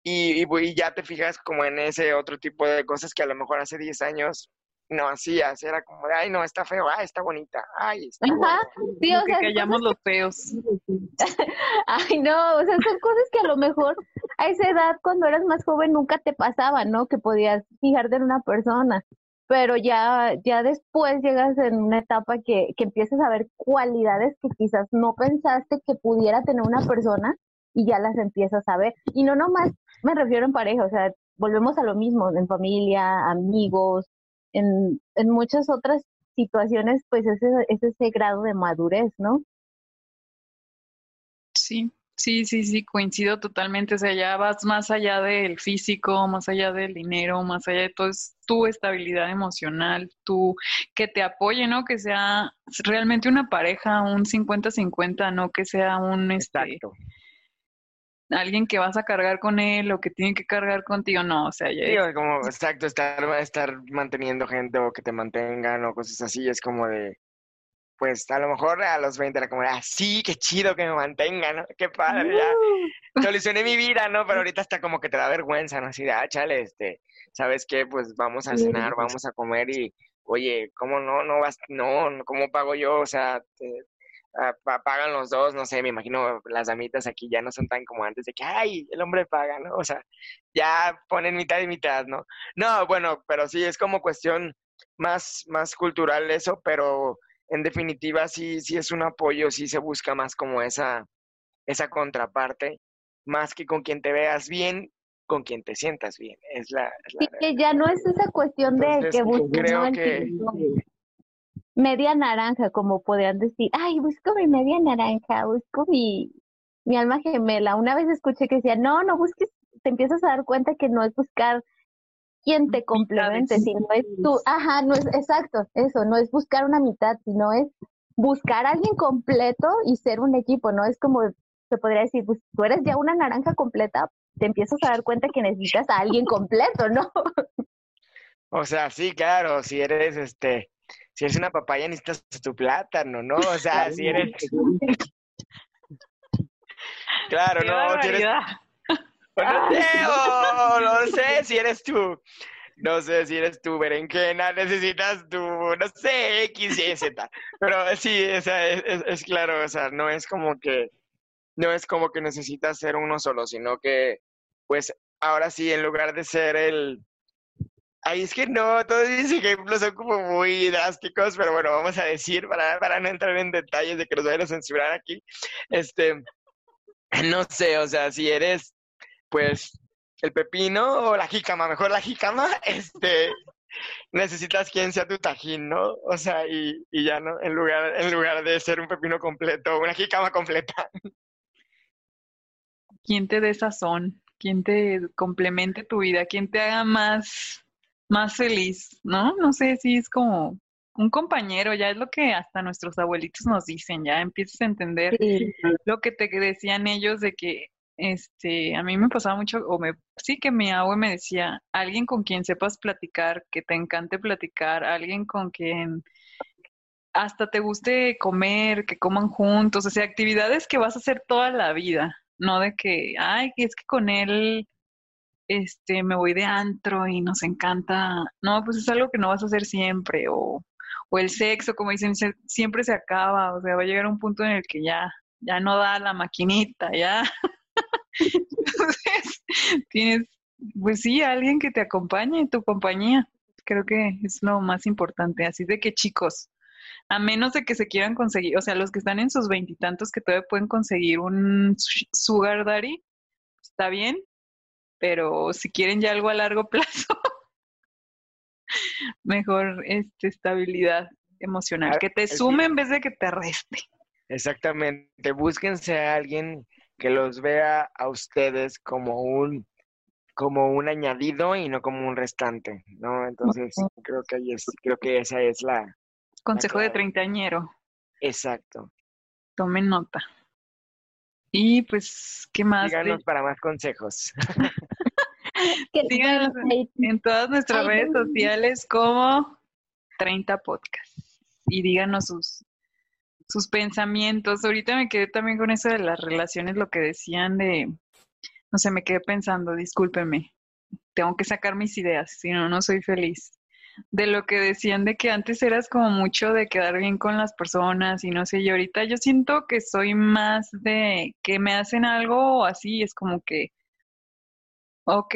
y, y, ya te fijas como en ese otro tipo de cosas que a lo mejor hace 10 años no hacías, era como ay, no, está feo, ay, está bonita, ay, está Ajá, sí, o que callamos los feos. ay, no, o sea, son cosas que a lo mejor a esa edad, cuando eras más joven, nunca te pasaba, ¿no? Que podías fijarte en una persona pero ya, ya después llegas en una etapa que, que empiezas a ver cualidades que quizás no pensaste que pudiera tener una persona y ya las empiezas a ver. Y no nomás me refiero en pareja, o sea, volvemos a lo mismo, en familia, amigos, en, en muchas otras situaciones, pues ese, es ese grado de madurez, ¿no? Sí, Sí, sí, sí, coincido totalmente. O sea, ya vas más allá del físico, más allá del dinero, más allá de todo, es tu estabilidad emocional, tu que te apoye, ¿no? Que sea realmente una pareja, un 50-50, no que sea un este, alguien que vas a cargar con él o que tiene que cargar contigo, no, o sea, ya sí, como exacto, estar, estar manteniendo gente o que te mantengan o cosas así, es como de pues a lo mejor a los 20 era como, ah, sí, qué chido que me mantengan, ¿no? Qué padre, ya solucioné mi vida, ¿no? Pero ahorita está como que te da vergüenza, ¿no? Así de, ah, chale, este, ¿sabes qué? Pues vamos a cenar, vamos a comer y, oye, ¿cómo no? No vas, no, ¿cómo pago yo? O sea, ah, pagan los dos, no sé, me imagino las damitas aquí ya no son tan como antes de que, ay, el hombre paga, ¿no? O sea, ya ponen mitad y mitad, ¿no? No, bueno, pero sí, es como cuestión más, más cultural eso, pero en definitiva sí, sí es un apoyo, sí se busca más como esa, esa contraparte, más que con quien te veas bien, con quien te sientas bien. Es la, sí, que ya no es esa cuestión de que creo que media naranja, como podrían decir, ay, busco mi media naranja, busco mi, mi alma gemela. Una vez escuché que decía, no, no busques, te empiezas a dar cuenta que no es buscar quien te complemente, sino es tú, ajá, no es exacto, eso, no es buscar una mitad, sino es buscar a alguien completo y ser un equipo, ¿no? Es como se podría decir, pues tú eres ya una naranja completa, te empiezas a dar cuenta que necesitas a alguien completo, ¿no? O sea, sí, claro, si eres este, si eres una papaya necesitas tu plátano, ¿no? O sea, si eres Claro, no, si eres no sé, no sé si eres tú. No sé si eres tú, berenjena, necesitas tu, no sé, X, Y, Z. Pero sí, o sea, es, claro, o sea, no es como que, no es como que necesitas ser uno solo, sino que, pues, ahora sí, en lugar de ser el, Ay, es que no, todos mis ejemplos son como muy drásticos, pero bueno, vamos a decir, para, para no entrar en detalles de que los vayan a censurar aquí, este, no sé, o sea, si eres pues el pepino o la jícama, mejor la jícama, este, necesitas quien sea tu tajín, ¿no? O sea, y, y, ya, ¿no? En lugar, en lugar de ser un pepino completo, una jícama completa. ¿Quién te dé sazón? ¿Quién te complemente tu vida? ¿Quién te haga más, más feliz? ¿No? No sé si es como un compañero, ya es lo que hasta nuestros abuelitos nos dicen, ya empiezas a entender lo que te decían ellos de que este, a mí me pasaba mucho, o me, sí que mi abue me decía, alguien con quien sepas platicar, que te encante platicar, alguien con quien hasta te guste comer, que coman juntos, o sea, actividades que vas a hacer toda la vida, no de que, ay, es que con él, este, me voy de antro y nos encanta, no, pues es algo que no vas a hacer siempre, o, o el sexo, como dicen, siempre se acaba, o sea, va a llegar un punto en el que ya, ya no da la maquinita, ya. Entonces, tienes, pues sí, alguien que te acompañe en tu compañía. Creo que es lo más importante. Así de que chicos, a menos de que se quieran conseguir, o sea, los que están en sus veintitantos que todavía pueden conseguir un sugar daddy, está bien, pero si quieren ya algo a largo plazo, mejor este, estabilidad emocional, que te sume en vez de que te reste. Exactamente, búsquense a alguien que los vea a ustedes como un como un añadido y no como un restante, ¿no? Entonces, creo que ahí es, creo que esa es la consejo de treintañero. Exacto. Tomen nota. Y pues, ¿qué más? Díganos para más consejos. Síganos en todas nuestras redes sociales como 30 Podcasts y díganos sus, sus pensamientos. Ahorita me quedé también con eso de las relaciones, lo que decían de, no sé, me quedé pensando, discúlpenme, tengo que sacar mis ideas, si no, no soy feliz. De lo que decían de que antes eras como mucho de quedar bien con las personas y no sé, y ahorita yo siento que soy más de que me hacen algo así, es como que, ok,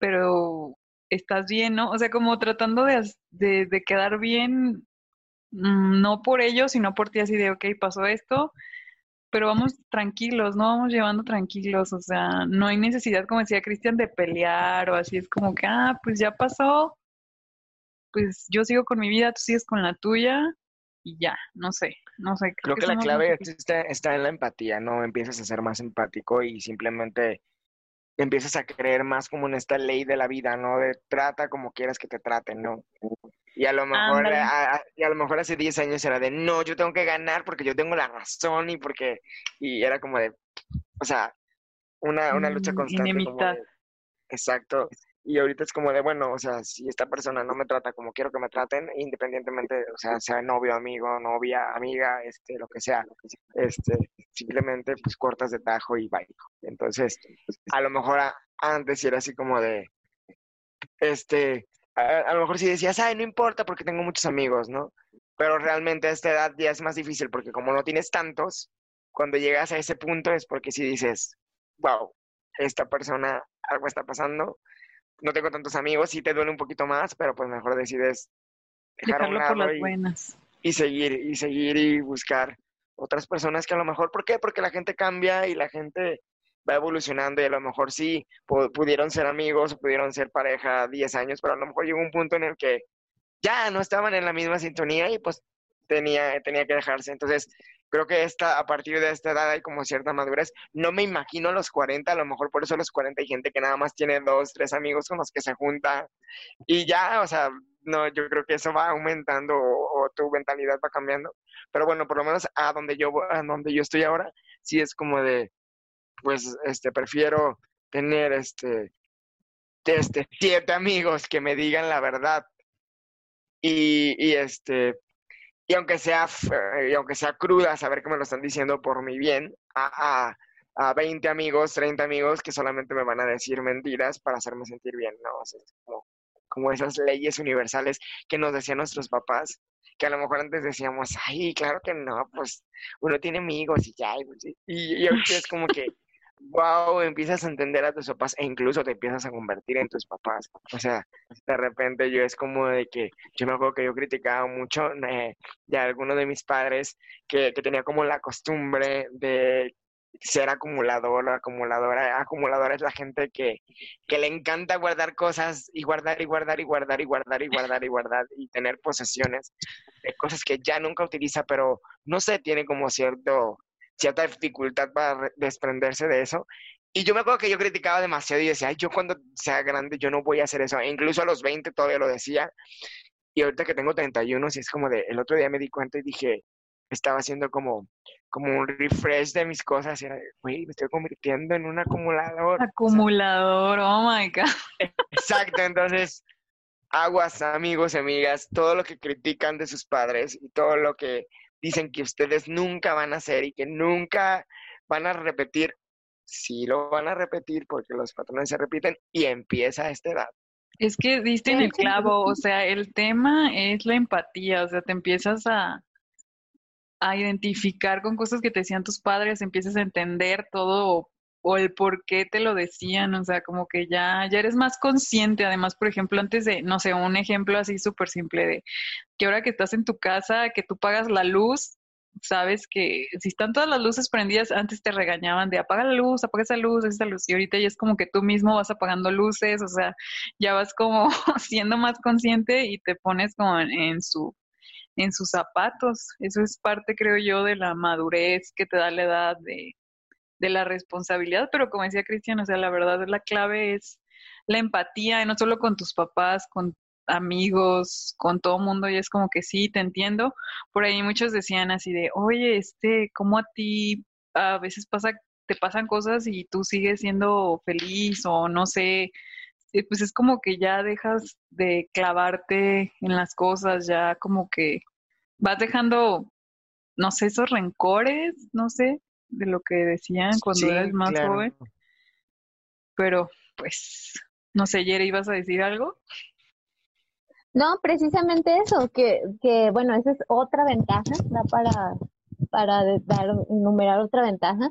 pero estás bien, ¿no? O sea, como tratando de, de, de quedar bien no por ellos, sino por ti, así de, ok, pasó esto, pero vamos tranquilos, no vamos llevando tranquilos, o sea, no hay necesidad, como decía Cristian, de pelear o así, es como que, ah, pues ya pasó, pues yo sigo con mi vida, tú sigues con la tuya y ya, no sé, no sé. Creo, que, la clave está, está en la empatía, ¿no? Empiezas a ser más empático y simplemente empiezas a creer más como en esta ley de la vida, ¿no? De trata como quieras que te traten, ¿no? Y a lo mejor, a, y a lo mejor hace 10 años era de, no, yo tengo que ganar porque yo tengo la razón y porque, y era como de, o sea, una, una lucha mm, constante. exacto. Y ahorita es como de, bueno, o sea, si esta persona no me trata como quiero que me traten, independientemente, o sea, sea novio, amigo, novia, amiga, este, lo que sea, este, simplemente pues cortas de tajo y bye. Entonces, a lo mejor antes era así como de, este, a, lo mejor si decías, ay, no importa porque tengo muchos amigos, ¿no? Pero realmente a esta edad ya es más difícil porque como no tienes tantos, cuando llegas a ese punto es porque si dices, wow, esta persona, algo está pasando, no tengo tantos amigos, sí te duele un poquito más, pero pues mejor decides dejarlo por las buenas. Y seguir, y seguir y buscar otras personas que a lo mejor, ¿por qué? Porque la gente cambia y la gente va evolucionando y a lo mejor sí pudieron ser amigos o pudieron ser pareja 10 años, pero a lo mejor llegó un punto en el que ya no estaban en la misma sintonía y pues tenía, tenía que dejarse. Entonces, creo que esta, a partir de esta edad hay como cierta madurez. No me imagino los 40, a lo mejor por eso los 40 hay gente que nada más tiene dos, tres amigos con los que se junta y ya, o sea, no, yo creo que eso va aumentando o, tu mentalidad va cambiando. Pero bueno, por lo menos a donde yo, a donde yo estoy ahora, sí es como de, pues, este, prefiero tener, este, este, siete amigos que me digan la verdad. Y, y este, y aunque sea, y aunque sea cruda, saber que me lo están diciendo por mi bien, a, a, a 20 amigos, 30 amigos que solamente me van a decir mentiras para hacerme sentir bien, ¿no? como, como esas leyes universales que nos decían nuestros papás, que a lo mejor antes decíamos, ay, claro que no, pues uno tiene amigos y ya, y, pues, y ahorita es como que wow, empiezas a entender a tus papás e incluso te empiezas a convertir en tus papás. O sea, de repente yo es como de que yo me acuerdo que yo criticaba mucho eh, de alguno de mis padres que, que tenía como la costumbre de ser acumulador, acumuladora, acumuladora es la gente que, que le encanta guardar cosas y guardar y guardar y guardar y guardar y guardar y guardar y tener posesiones de cosas que ya nunca utiliza, pero no sé, tiene como cierto cierta dificultad para desprenderse de eso. Y yo me acuerdo que yo criticaba demasiado y decía, Ay, yo cuando sea grande yo no voy a hacer eso. E incluso a los 20 todavía lo decía. Y ahorita que tengo 31, si es como de, el otro día me di cuenta y dije, estaba haciendo como, como un refresh de mis cosas. Y era, güey, me estoy convirtiendo en un acumulador. Acumulador, oh my God. Exacto, entonces, aguas, amigos, amigas, todo lo que critican de sus padres y todo lo que dicen que ustedes nunca van a hacer y que nunca van a repetir, sí lo van a repetir porque los patrones se repiten y empieza a esta edad. Es que diste en el clavo, o sea, el tema es la empatía, o sea, te empiezas a, a identificar con cosas que te decían tus padres, empiezas a entender todo o el por qué te lo decían, o sea, como que ya, ya eres más consciente, además, por ejemplo, antes de, no sé, un ejemplo así súper simple de que ahora que estás en tu casa, que tú pagas la luz, sabes que si están todas las luces prendidas, antes te regañaban de apaga la luz, apaga esa luz, esa luz, y ahorita ya es como que tú mismo vas apagando luces, o sea, ya vas como siendo más consciente y te pones como en su en sus zapatos. Eso es parte, creo yo, de la madurez que te da la edad de, de la responsabilidad, pero como decía Cristian, o sea, la verdad la clave es la empatía, no solo con tus papás, con amigos, con todo mundo, y es como que sí, te entiendo. Por ahí muchos decían así de, oye, este, ¿cómo a ti a veces pasa, te pasan cosas y tú sigues siendo feliz o no sé, pues es como que ya dejas de clavarte en las cosas, ya como que vas dejando, no sé, esos rencores, no sé, de lo que decían cuando eras más joven. Pero, pues, no sé, Yere, ¿ibas a decir algo? No, precisamente eso, que, que bueno, esa es otra ventaja, da para, para dar, enumerar otra ventaja,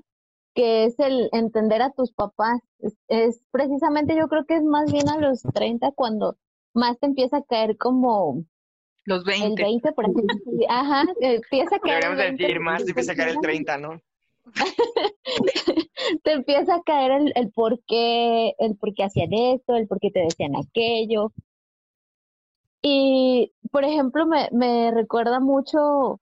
que es el entender a tus papás. Es, precisamente, yo creo que es más bien a los 30 cuando más te empieza a caer como... Los 20. El 20, por decirlo. Ajá, empieza a caer... Deberíamos decir más, te empieza a caer el 30, ¿no? te empieza a caer el, el por qué, el por qué hacían esto, el por qué te decían aquello. Y, por ejemplo, me, me recuerda mucho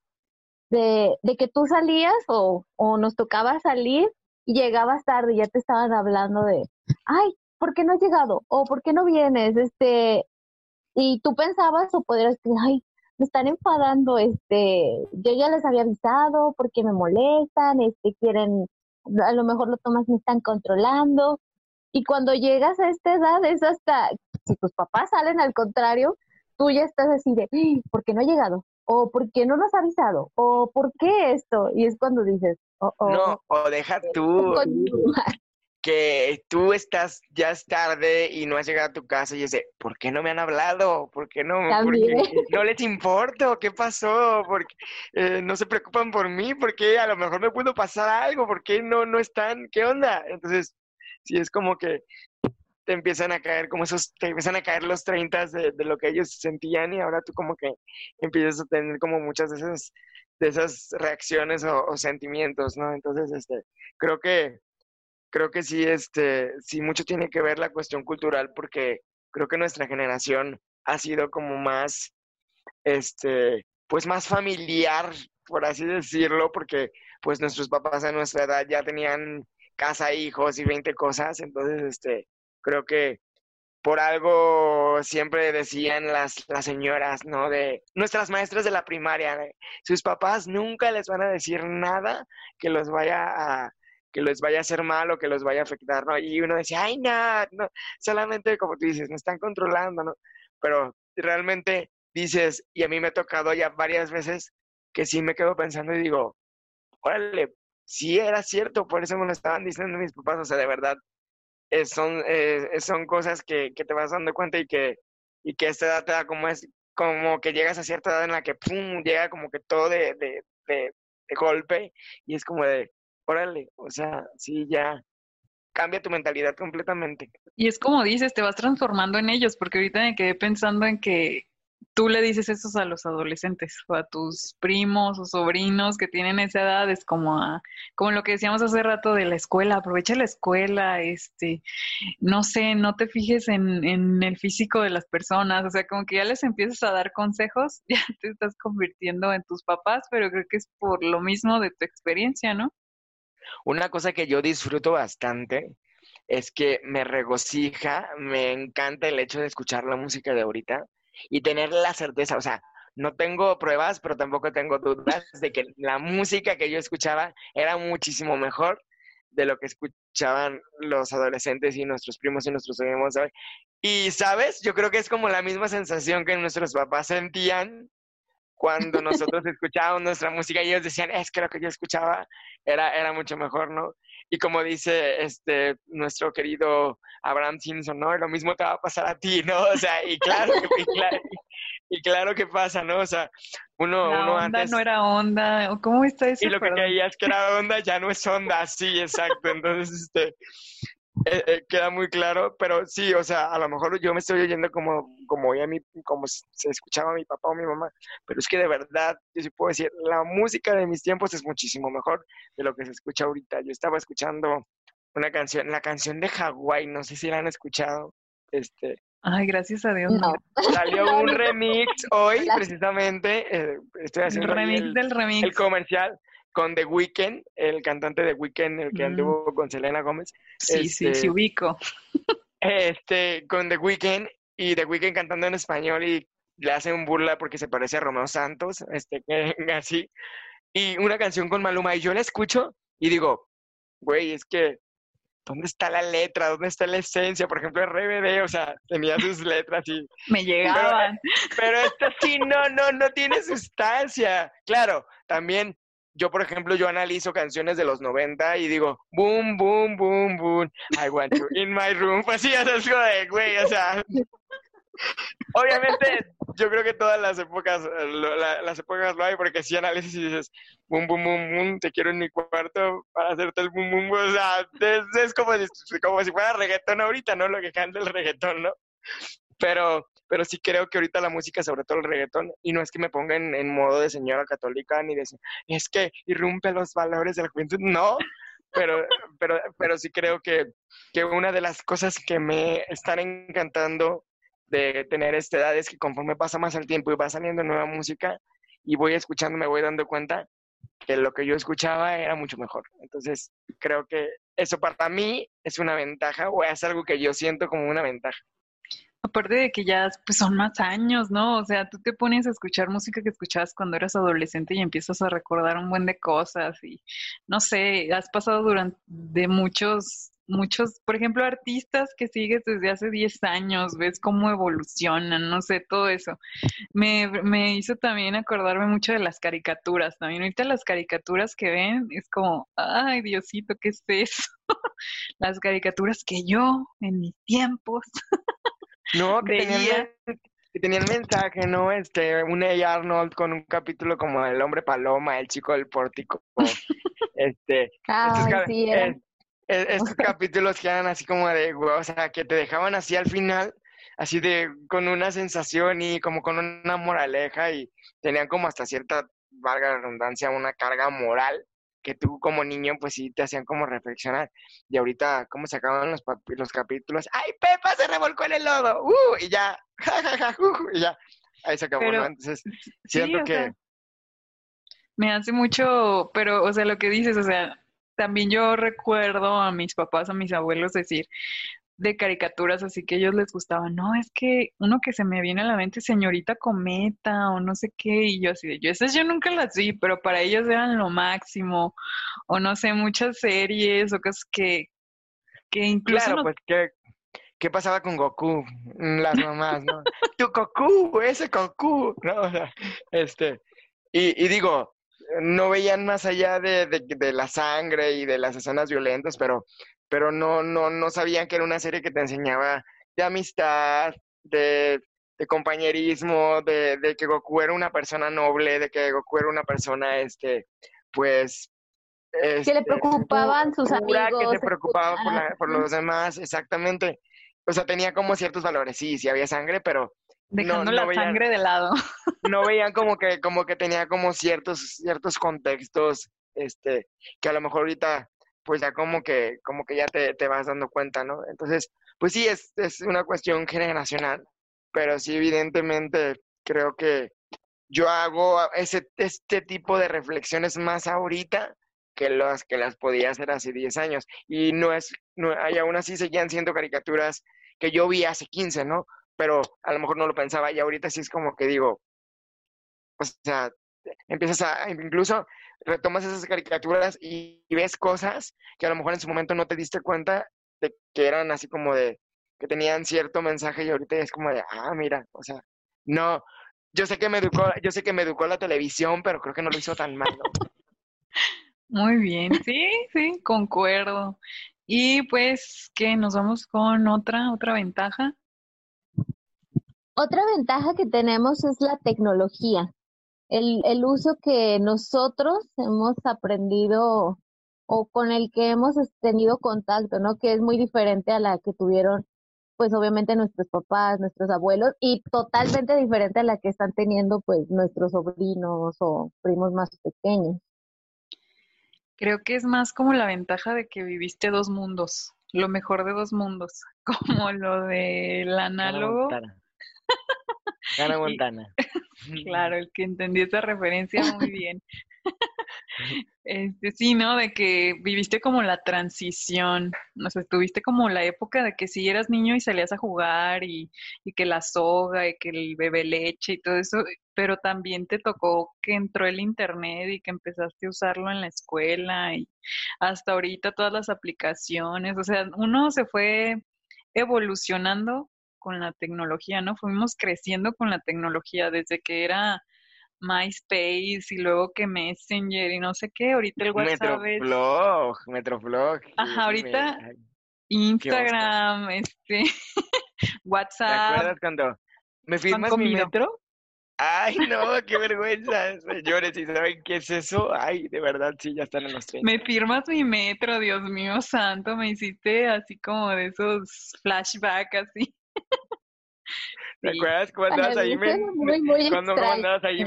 de, de que tú salías o, o nos tocaba salir y llegabas tarde y ya te estaban hablando de, ay, ¿por qué no has llegado? O ¿por qué no vienes? Este, y tú pensabas o podrías decir, ay, me están enfadando, este, yo ya les había avisado porque me molestan, este, quieren, a lo mejor lo tomas, me están controlando. Y cuando llegas a esta edad es hasta, si tus papás salen al contrario, tú ya estás así de, ¿por qué no ha llegado? O ¿por qué no nos ha avisado? O ¿por qué esto? Y es cuando dices, oh, oh. No, o deja tú que tú estás, ya es tarde y no has llegado a tu casa y dices, ¿por qué no me han hablado? ¿Por qué no? no les importo? ¿Qué pasó? ¿Por qué, eh, no se preocupan por mí? ¿Por qué a lo mejor me puedo pasar algo? ¿Por qué no, no están? ¿Qué onda? Entonces, sí es como que te empiezan a caer como esos, te empiezan a caer los 30 de, de lo que ellos sentían y ahora tú como que empiezas a tener como muchas de esas, de esas reacciones o, o sentimientos, ¿no? Entonces, este, creo que creo que sí, este, sí mucho tiene que ver la cuestión cultural porque creo que nuestra generación ha sido como más, este, pues más familiar, por así decirlo, porque pues nuestros papás a nuestra edad ya tenían casa, hijos y 20 cosas, entonces, este, creo que por algo siempre decían las, las señoras, ¿no? De nuestras maestras de la primaria, sus papás nunca les van a decir nada que los vaya a, que les vaya a hacer mal o que los vaya a afectar, ¿no? Y uno decía, ay, no, no, solamente como tú dices, me están controlando, ¿no? Pero realmente dices, y a mí me ha tocado ya varias veces que sí me quedo pensando y digo, órale, sí era cierto, por eso me lo estaban diciendo mis papás, o sea, de verdad, son, son cosas que, que, te vas dando cuenta y que, y que esta edad te da como es, como que llegas a cierta edad en la que, pum, llega como que todo de, de, de golpe y es como de, órale, o sea, sí, ya cambia tu mentalidad completamente. Y es como dices, te vas transformando en ellos, porque ahorita me quedé pensando en que tú le dices eso a los adolescentes o a tus primos o sobrinos que tienen esa edad, es como a, como lo que decíamos hace rato de la escuela, aprovecha la escuela, este, no sé, no te fijes en, en el físico de las personas, o sea, como que ya les empiezas a dar consejos, ya te estás convirtiendo en tus papás, pero creo que es por lo mismo de tu experiencia, ¿no? Una cosa que yo disfruto bastante es que me regocija, me encanta el hecho de escuchar la música de ahorita y tener la certeza, o sea, no tengo pruebas, pero tampoco tengo dudas de que la música que yo escuchaba era muchísimo mejor de lo que escuchaban los adolescentes y nuestros primos y nuestros amigos. Y, ¿sabes? Yo creo que es como la misma sensación que nuestros papás sentían cuando nosotros escuchábamos nuestra música y ellos decían, es que lo que yo escuchaba era, era mucho mejor, ¿no? Y como dice este, nuestro querido Abraham Simpson, ¿no? Lo mismo te va a pasar a ti, ¿no? O sea, y claro, y claro, y claro que pasa, ¿no? O sea, uno, La uno onda antes... no era onda. ¿o ¿Cómo está eso? Y lo que Perdón. creías que era onda ya no es onda, sí, exacto. Entonces, este, eh, eh, queda muy claro, pero sí, o sea, a lo mejor yo me estoy oyendo como, como oía mi, como se escuchaba mi papá o mi mamá, pero es que de verdad, yo sí puedo decir, la música de mis tiempos es muchísimo mejor de lo que se escucha ahorita. Yo estaba escuchando una canción, la canción de Hawái, no sé si la han escuchado, este, Ay, gracias a Dios. No. salió No, un no. remix hoy, precisamente, eh, estoy El haciendo remix el- del remix. el comercial con The Weeknd, el cantante de Weeknd, el que Mm. anduvo con Selena Gómez, sí, sí, este- sí, ubico. este, con The Weeknd y The Weeknd cantando en español y le hacen burla porque se parece a Romeo Santos, este, así, y una canción con Maluma y yo la escucho y digo, güey, es que ¿Dónde está la letra? ¿Dónde está la esencia? Por ejemplo, RBD, o sea, tenía sus letras y Me llegaban. pero esto sí no, no, no tiene sustancia. Claro, también yo, por ejemplo, yo analizo canciones de los 90 y digo, boom, boom, boom, boom, I want you in my room. Pues sí, eso es de, güey, o sea, obviamente yo creo que todas las épocas, lo- la- las épocas lo hay, porque si analizas y dices, boom, boom, boom, boom, te quiero en mi cuarto para hacerte el boom, boom, o sea, es, es como, si, como si fuera reggaetón ahorita, ¿no? Lo que canta el reggaetón, ¿no? Pero, pero sí creo que ahorita la música, sobre todo el reggaetón, y no es que me ponga en, modo de señora católica ni de es que irrumpe los valores de la juventud, no, pero, pero, pero sí creo que, que una de las cosas que me están encantando de tener esta edad es que conforme pasa más el tiempo y va saliendo nueva música y voy escuchando, me voy dando cuenta que lo que yo escuchaba era mucho mejor. Entonces, creo que eso para mí es una ventaja o es algo que yo siento como una ventaja. Aparte de que ya pues, son más años, ¿no? O sea, tú te pones a escuchar música que escuchabas cuando eras adolescente y empiezas a recordar un buen de cosas y no sé, has pasado durante de muchos, muchos, por ejemplo, artistas que sigues desde hace 10 años, ves cómo evolucionan, no sé, todo eso. Me, me hizo también acordarme mucho de las caricaturas también. Ahorita las caricaturas que ven es como, ay, Diosito, ¿qué es eso? Las caricaturas que yo en mis tiempos No, que tenían, que tenían mensaje, ¿no? Este, un A. Arnold con un capítulo como El hombre paloma, El chico del pórtico, este, estos, Ay, ca- sí, era. es- es- estos capítulos que eran así como de, o sea, que te dejaban así al final, así de, con una sensación y como con una moraleja y tenían como hasta cierta, valga la redundancia, una carga moral que tú como niño pues sí te hacían como reflexionar. Y ahorita, ¿cómo se acaban los, los capítulos? ¡Ay, Pepa se revolcó en el lodo! ¡Uh! Y ya, ja, ja, ja, ju, ju, y ya, ahí se acabó, Pero- ¿no? Entonces, siento que... sea, me hace mucho, pero, o sea, lo que dices, o sea, también yo recuerdo a mis papás, a mis abuelos decir de caricaturas, así que a ellos les gustaba, no, es que uno que se me viene a la mente, señorita Cometa, o no sé qué, y yo así de, yo esas yo nunca las vi, pero para ellos eran lo máximo, o no sé, muchas series, o cosas que, que incluso Claro, pues, ¿qué, qué pasaba con Goku? Mm, Las mamás, ¿no? ¡Tu Goku! ¡Ese Goku! ¿No? O sea, este... Y, y digo, no veían más allá de, de, de la sangre y de las escenas violentas, pero, pero no, no, no sabían que era una serie que te enseñaba de amistad, de, de compañerismo, de, de que Goku era una persona noble, de que Goku era una persona, este, pues... Que le este, preocupaban sus pura, que amigos. se preocupaba por, la- los demás, exactamente. O sea, tenía como ciertos valores, sí, sí había sangre, pero dejando no la veían- sangre de lado. no veían como que, como que tenía como ciertos, ciertos contextos, este, que a lo mejor ahorita, pues ya como que, como que ya te, te vas dando cuenta, ¿no? Entonces, pues sí, es, es una cuestión generacional, pero sí, evidentemente, creo que yo hago ese, este tipo de reflexiones más ahorita que las que las podía hacer hace 10 años. Y no es, no, y aún así seguían siendo caricaturas que yo vi hace 15, ¿no? Pero a lo mejor no lo pensaba y ahorita sí es como que digo, o sea, empiezas a, incluso retomas esas caricaturas y, y ves cosas que a lo mejor en su momento no te diste cuenta de que eran así como de, que tenían cierto mensaje y ahorita es como de, ah, mira, o sea, no, yo sé que me educó, yo sé que me educó la televisión, pero creo que no lo hizo tan mal, ¿no? Muy bien, sí, sí, concuerdo. Y pues que nos vamos con otra, otra ventaja. Otra ventaja que tenemos es la tecnología, el, el uso que nosotros hemos aprendido o con el que hemos tenido contacto, ¿no? Que es muy diferente a la que tuvieron, pues obviamente nuestros papás, nuestros abuelos, y totalmente diferente a la que están teniendo, pues, nuestros sobrinos o primos más pequeños. Creo que es más como la ventaja de que viviste dos mundos, lo mejor de dos mundos, como lo del análogo. Gana Montana. claro, el que entendió esa referencia muy bien. Este, sí, ¿no? De que viviste como la transición, o sea, tuviste como la época de que si eras niño y salías a jugar y, y que la soga y que el bebé leche y todo eso, pero también te tocó que entró el internet y que empezaste a usarlo en la escuela y hasta ahorita todas las aplicaciones, o sea, uno se fue evolucionando con la tecnología, ¿no? Fuimos creciendo con la tecnología desde que era MySpace y luego que Messenger y no sé qué. Ahorita el WhatsApp Metroflog, Metroflog. Ajá, ahorita Instagram, este, WhatsApp. ¿Te acuerdas cuando me firmas mi metro? Ay, no, qué vergüenza, señores, ¿y saben qué es eso? Ay, de verdad, sí, ya están en los trenes. Me firmas mi metro, Dios mío santo, me hiciste así como de esos flashbacks así. ¿Te acuerdas cuando andabas ahí, cuando, andabas ahí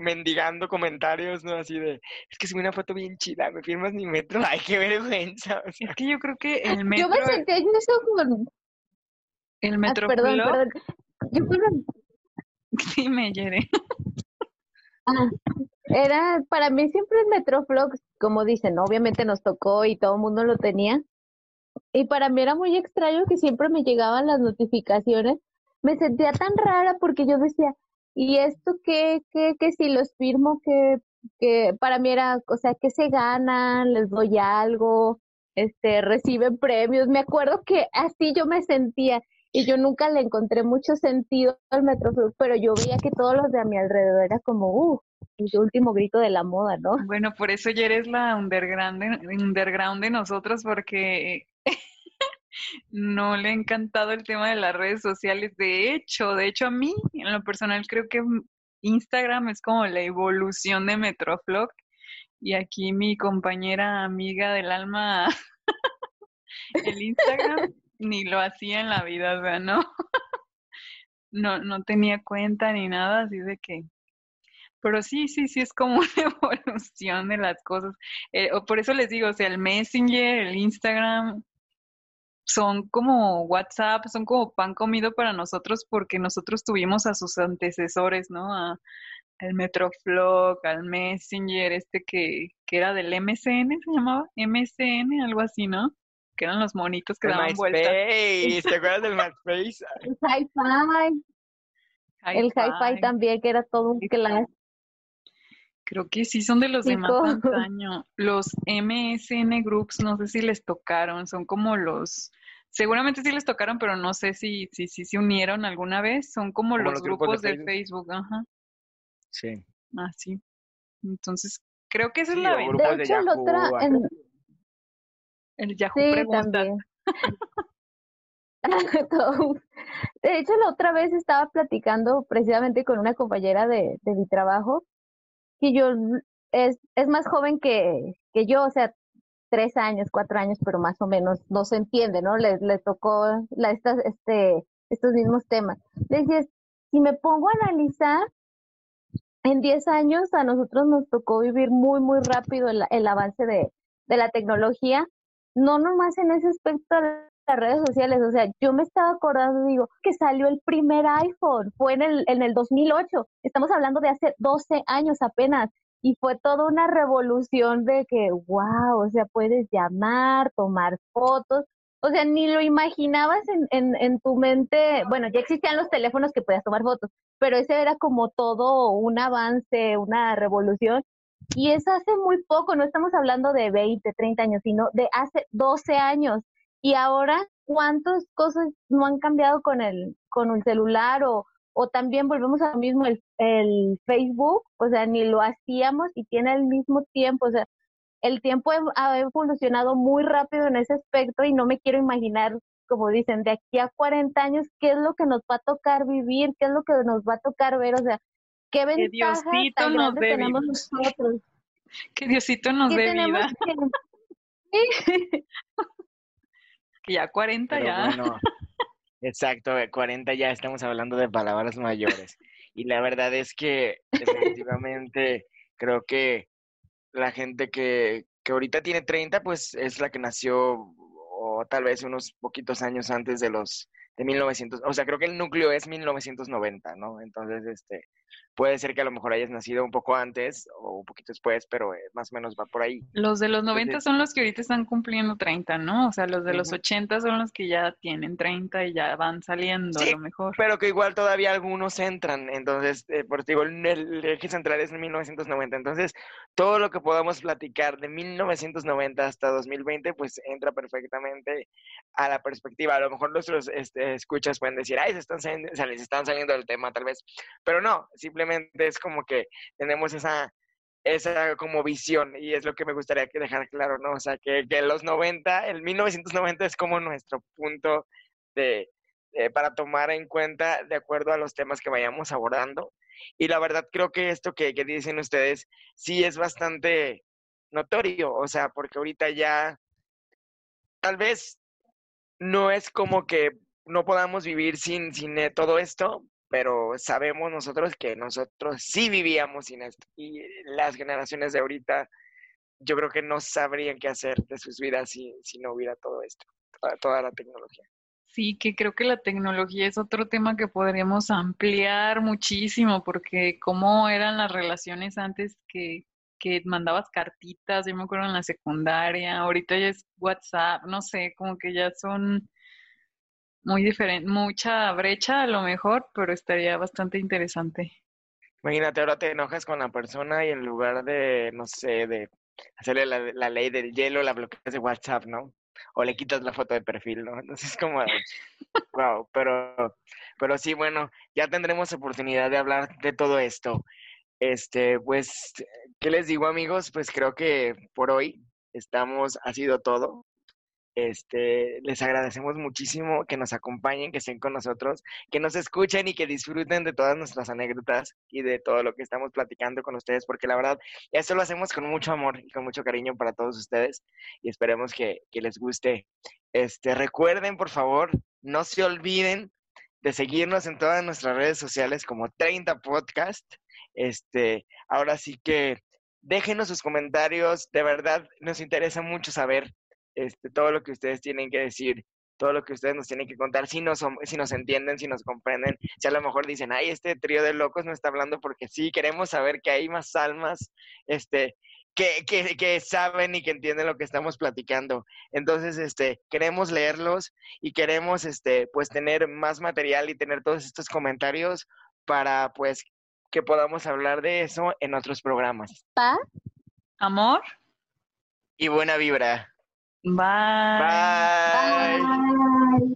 mendigando comentarios, ¿no? Así de, es que es una foto bien chida, me firmas mi metro, ay, qué vergüenza. Es que yo creo que el metro... Yo me eso como... El metro... Ah, perdón, perdón. Yo Sí, me lloré. Ah, era, para mí siempre el Metroflog, como dicen, obviamente nos tocó y todo el mundo lo tenía. Y para mí era muy extraño que siempre me llegaban las notificaciones me sentía tan rara porque yo decía, ¿y esto qué, qué, qué si los firmo, que, que para mí era, o sea, que se ganan, les doy algo, este, reciben premios. Me acuerdo que así yo me sentía y yo nunca le encontré mucho sentido al Metroflux, pero yo veía que todos los de a mi alrededor era como, uh, el último grito de la moda, ¿no? Bueno, por eso ya eres la underground, underground de nosotros, porque no le ha encantado el tema de las redes sociales. De hecho, de hecho a mí, en lo personal, creo que Instagram es como la evolución de Metroflog. Y aquí mi compañera amiga del alma, el Instagram, ni lo hacía en la vida, o sea, no, no, no tenía cuenta ni nada, así de que pero sí, sí, sí, es como una evolución de las cosas. Eh, por eso les digo, o sea, el Messenger, el Instagram, son como WhatsApp, son como pan comido para nosotros porque nosotros tuvimos a sus antecesores, ¿no? A, al Metroflog, al Messenger, este que, que era del MCN, se llamaba MCN, algo así, ¿no? Que eran los monitos que daban vueltas. ¿Te acuerdas del MySpace? El Hi-Fi. el Hi-Fi también, que era todo un clase. Creo que sí son de los de más antaño. Los MSN Groups, no sé si les tocaron, son como los, seguramente sí les tocaron, pero no sé si si, si se unieron alguna vez. Son como, los, grupos, de, Facebook. ajá. Sí. Ah, sí. Entonces, creo que esa es la ventaja. De hecho, la otra... El Yahoo sí, También. de hecho, la otra vez estaba platicando precisamente con una compañera de, de mi trabajo yo es, es más joven que, que yo, o sea, tres años, cuatro años, pero más o menos no se entiende, ¿no? Le, le tocó la, estas, este, estos mismos temas. Le decía, si me pongo a analizar, en diez años a nosotros nos tocó vivir muy, muy rápido el, el avance de, de la tecnología, no nomás en ese aspecto las redes sociales, o sea, yo me estaba acordando, digo, que salió el primer iPhone, fue en el, en el 2008, estamos hablando de hace 12 años apenas, y fue toda una revolución de que, wow, o sea, puedes llamar, tomar fotos, o sea, ni lo imaginabas en, en, en tu mente, bueno, ya existían los teléfonos que podías tomar fotos, pero ese era como todo un avance, una revolución, y es hace muy poco, no estamos hablando de 20, 30 años, sino de hace 12 años. Y ahora, ¿cuántas cosas no han cambiado con el, con el celular? O, o también volvemos a lo mismo, el, el Facebook, o sea, ni lo hacíamos y tiene el mismo tiempo, o sea, el tiempo ha evolucionado muy rápido en ese aspecto y no me quiero imaginar como dicen, de aquí a 40 años, ¿qué es lo que nos va a tocar vivir? ¿Qué es lo que nos va a tocar ver? O sea, ¿qué ventaja tan grande tenemos nosotros? Que Diosito nos dé vida. Que... ya 40 ya. exacto, 40 ya estamos hablando de palabras mayores. Y la verdad es que definitivamente creo que la gente que, que ahorita tiene 30, pues es la que nació o tal vez unos poquitos años antes de los de 1900, o sea, creo que el núcleo es 1990, ¿no? Entonces, este, puede ser que a lo mejor hayas nacido un poco antes o un poquito después, pero eh, más o menos va por ahí. Los de los 90 son los que ahorita están cumpliendo 30, ¿no? O sea, los de los 80 son los que ya tienen 30 y ya van saliendo a lo mejor. Pero que igual todavía algunos entran, entonces, eh, por digo, el eje central es en 1990, entonces, todo lo que podamos platicar de 1990 hasta 2020, pues entra perfectamente a la perspectiva. A lo mejor nuestros este, escuchas pueden decir, ay, se están, saliendo, se están saliendo del tema tal vez, pero no, simplemente es como que tenemos esa, esa como visión y es lo que me gustaría dejar claro, ¿no? O sea, que, que los 90, el 1990 es como nuestro punto de, para tomar en cuenta de acuerdo a los temas que vayamos abordando. Y la verdad creo que esto que dicen ustedes sí es bastante notorio, o sea, porque ahorita ya tal vez no es como que no podamos vivir sin, sin eh, todo esto, pero sabemos nosotros que nosotros sí vivíamos sin esto. Y las generaciones de ahorita, yo creo que no sabrían qué hacer de sus vidas si, si no hubiera todo esto, toda, la tecnología. Sí, que creo que la tecnología es otro tema que podríamos ampliar muchísimo, porque cómo eran las relaciones antes que, que mandabas cartitas, yo me acuerdo en la secundaria, ahorita ya es WhatsApp, no sé, como que ya son muy diferente, mucha brecha a lo mejor, pero estaría bastante interesante. Imagínate, ahora te enojas con la persona y en lugar de, no sé, de hacerle la, ley del hielo, la bloqueas de WhatsApp, ¿no? O le quitas la foto de perfil, ¿no? Entonces es como, wow, pero, pero sí, bueno, ya tendremos oportunidad de hablar de todo esto. Este, pues, ¿qué les digo, amigos? Pues creo que por hoy estamos, ha sido todo. Este, les agradecemos muchísimo que nos acompañen, que estén con nosotros, que nos escuchen y que disfruten de todas nuestras anécdotas y de todo lo que estamos platicando con ustedes, porque la verdad, esto lo hacemos con mucho amor y con mucho cariño para todos ustedes y esperemos que, les guste. Este, recuerden, por favor, no se olviden de seguirnos en todas nuestras redes sociales como 30 Podcast. Este, ahora sí que déjenos sus comentarios, de verdad nos interesa mucho saber este, todo lo que ustedes tienen que decir, todo lo que ustedes nos tienen que contar, si nos, si nos entienden, si nos comprenden, si a lo mejor dicen, ay, este trío de locos no está hablando porque sí, queremos saber que hay más almas, este, que, que, que, saben y que entienden lo que estamos platicando. Entonces, este, queremos leerlos y queremos, este, pues, tener más material y tener todos estos comentarios para, pues, que podamos hablar de eso en otros programas. Pa, amor y buena vibra. Bye. Bye. Bye.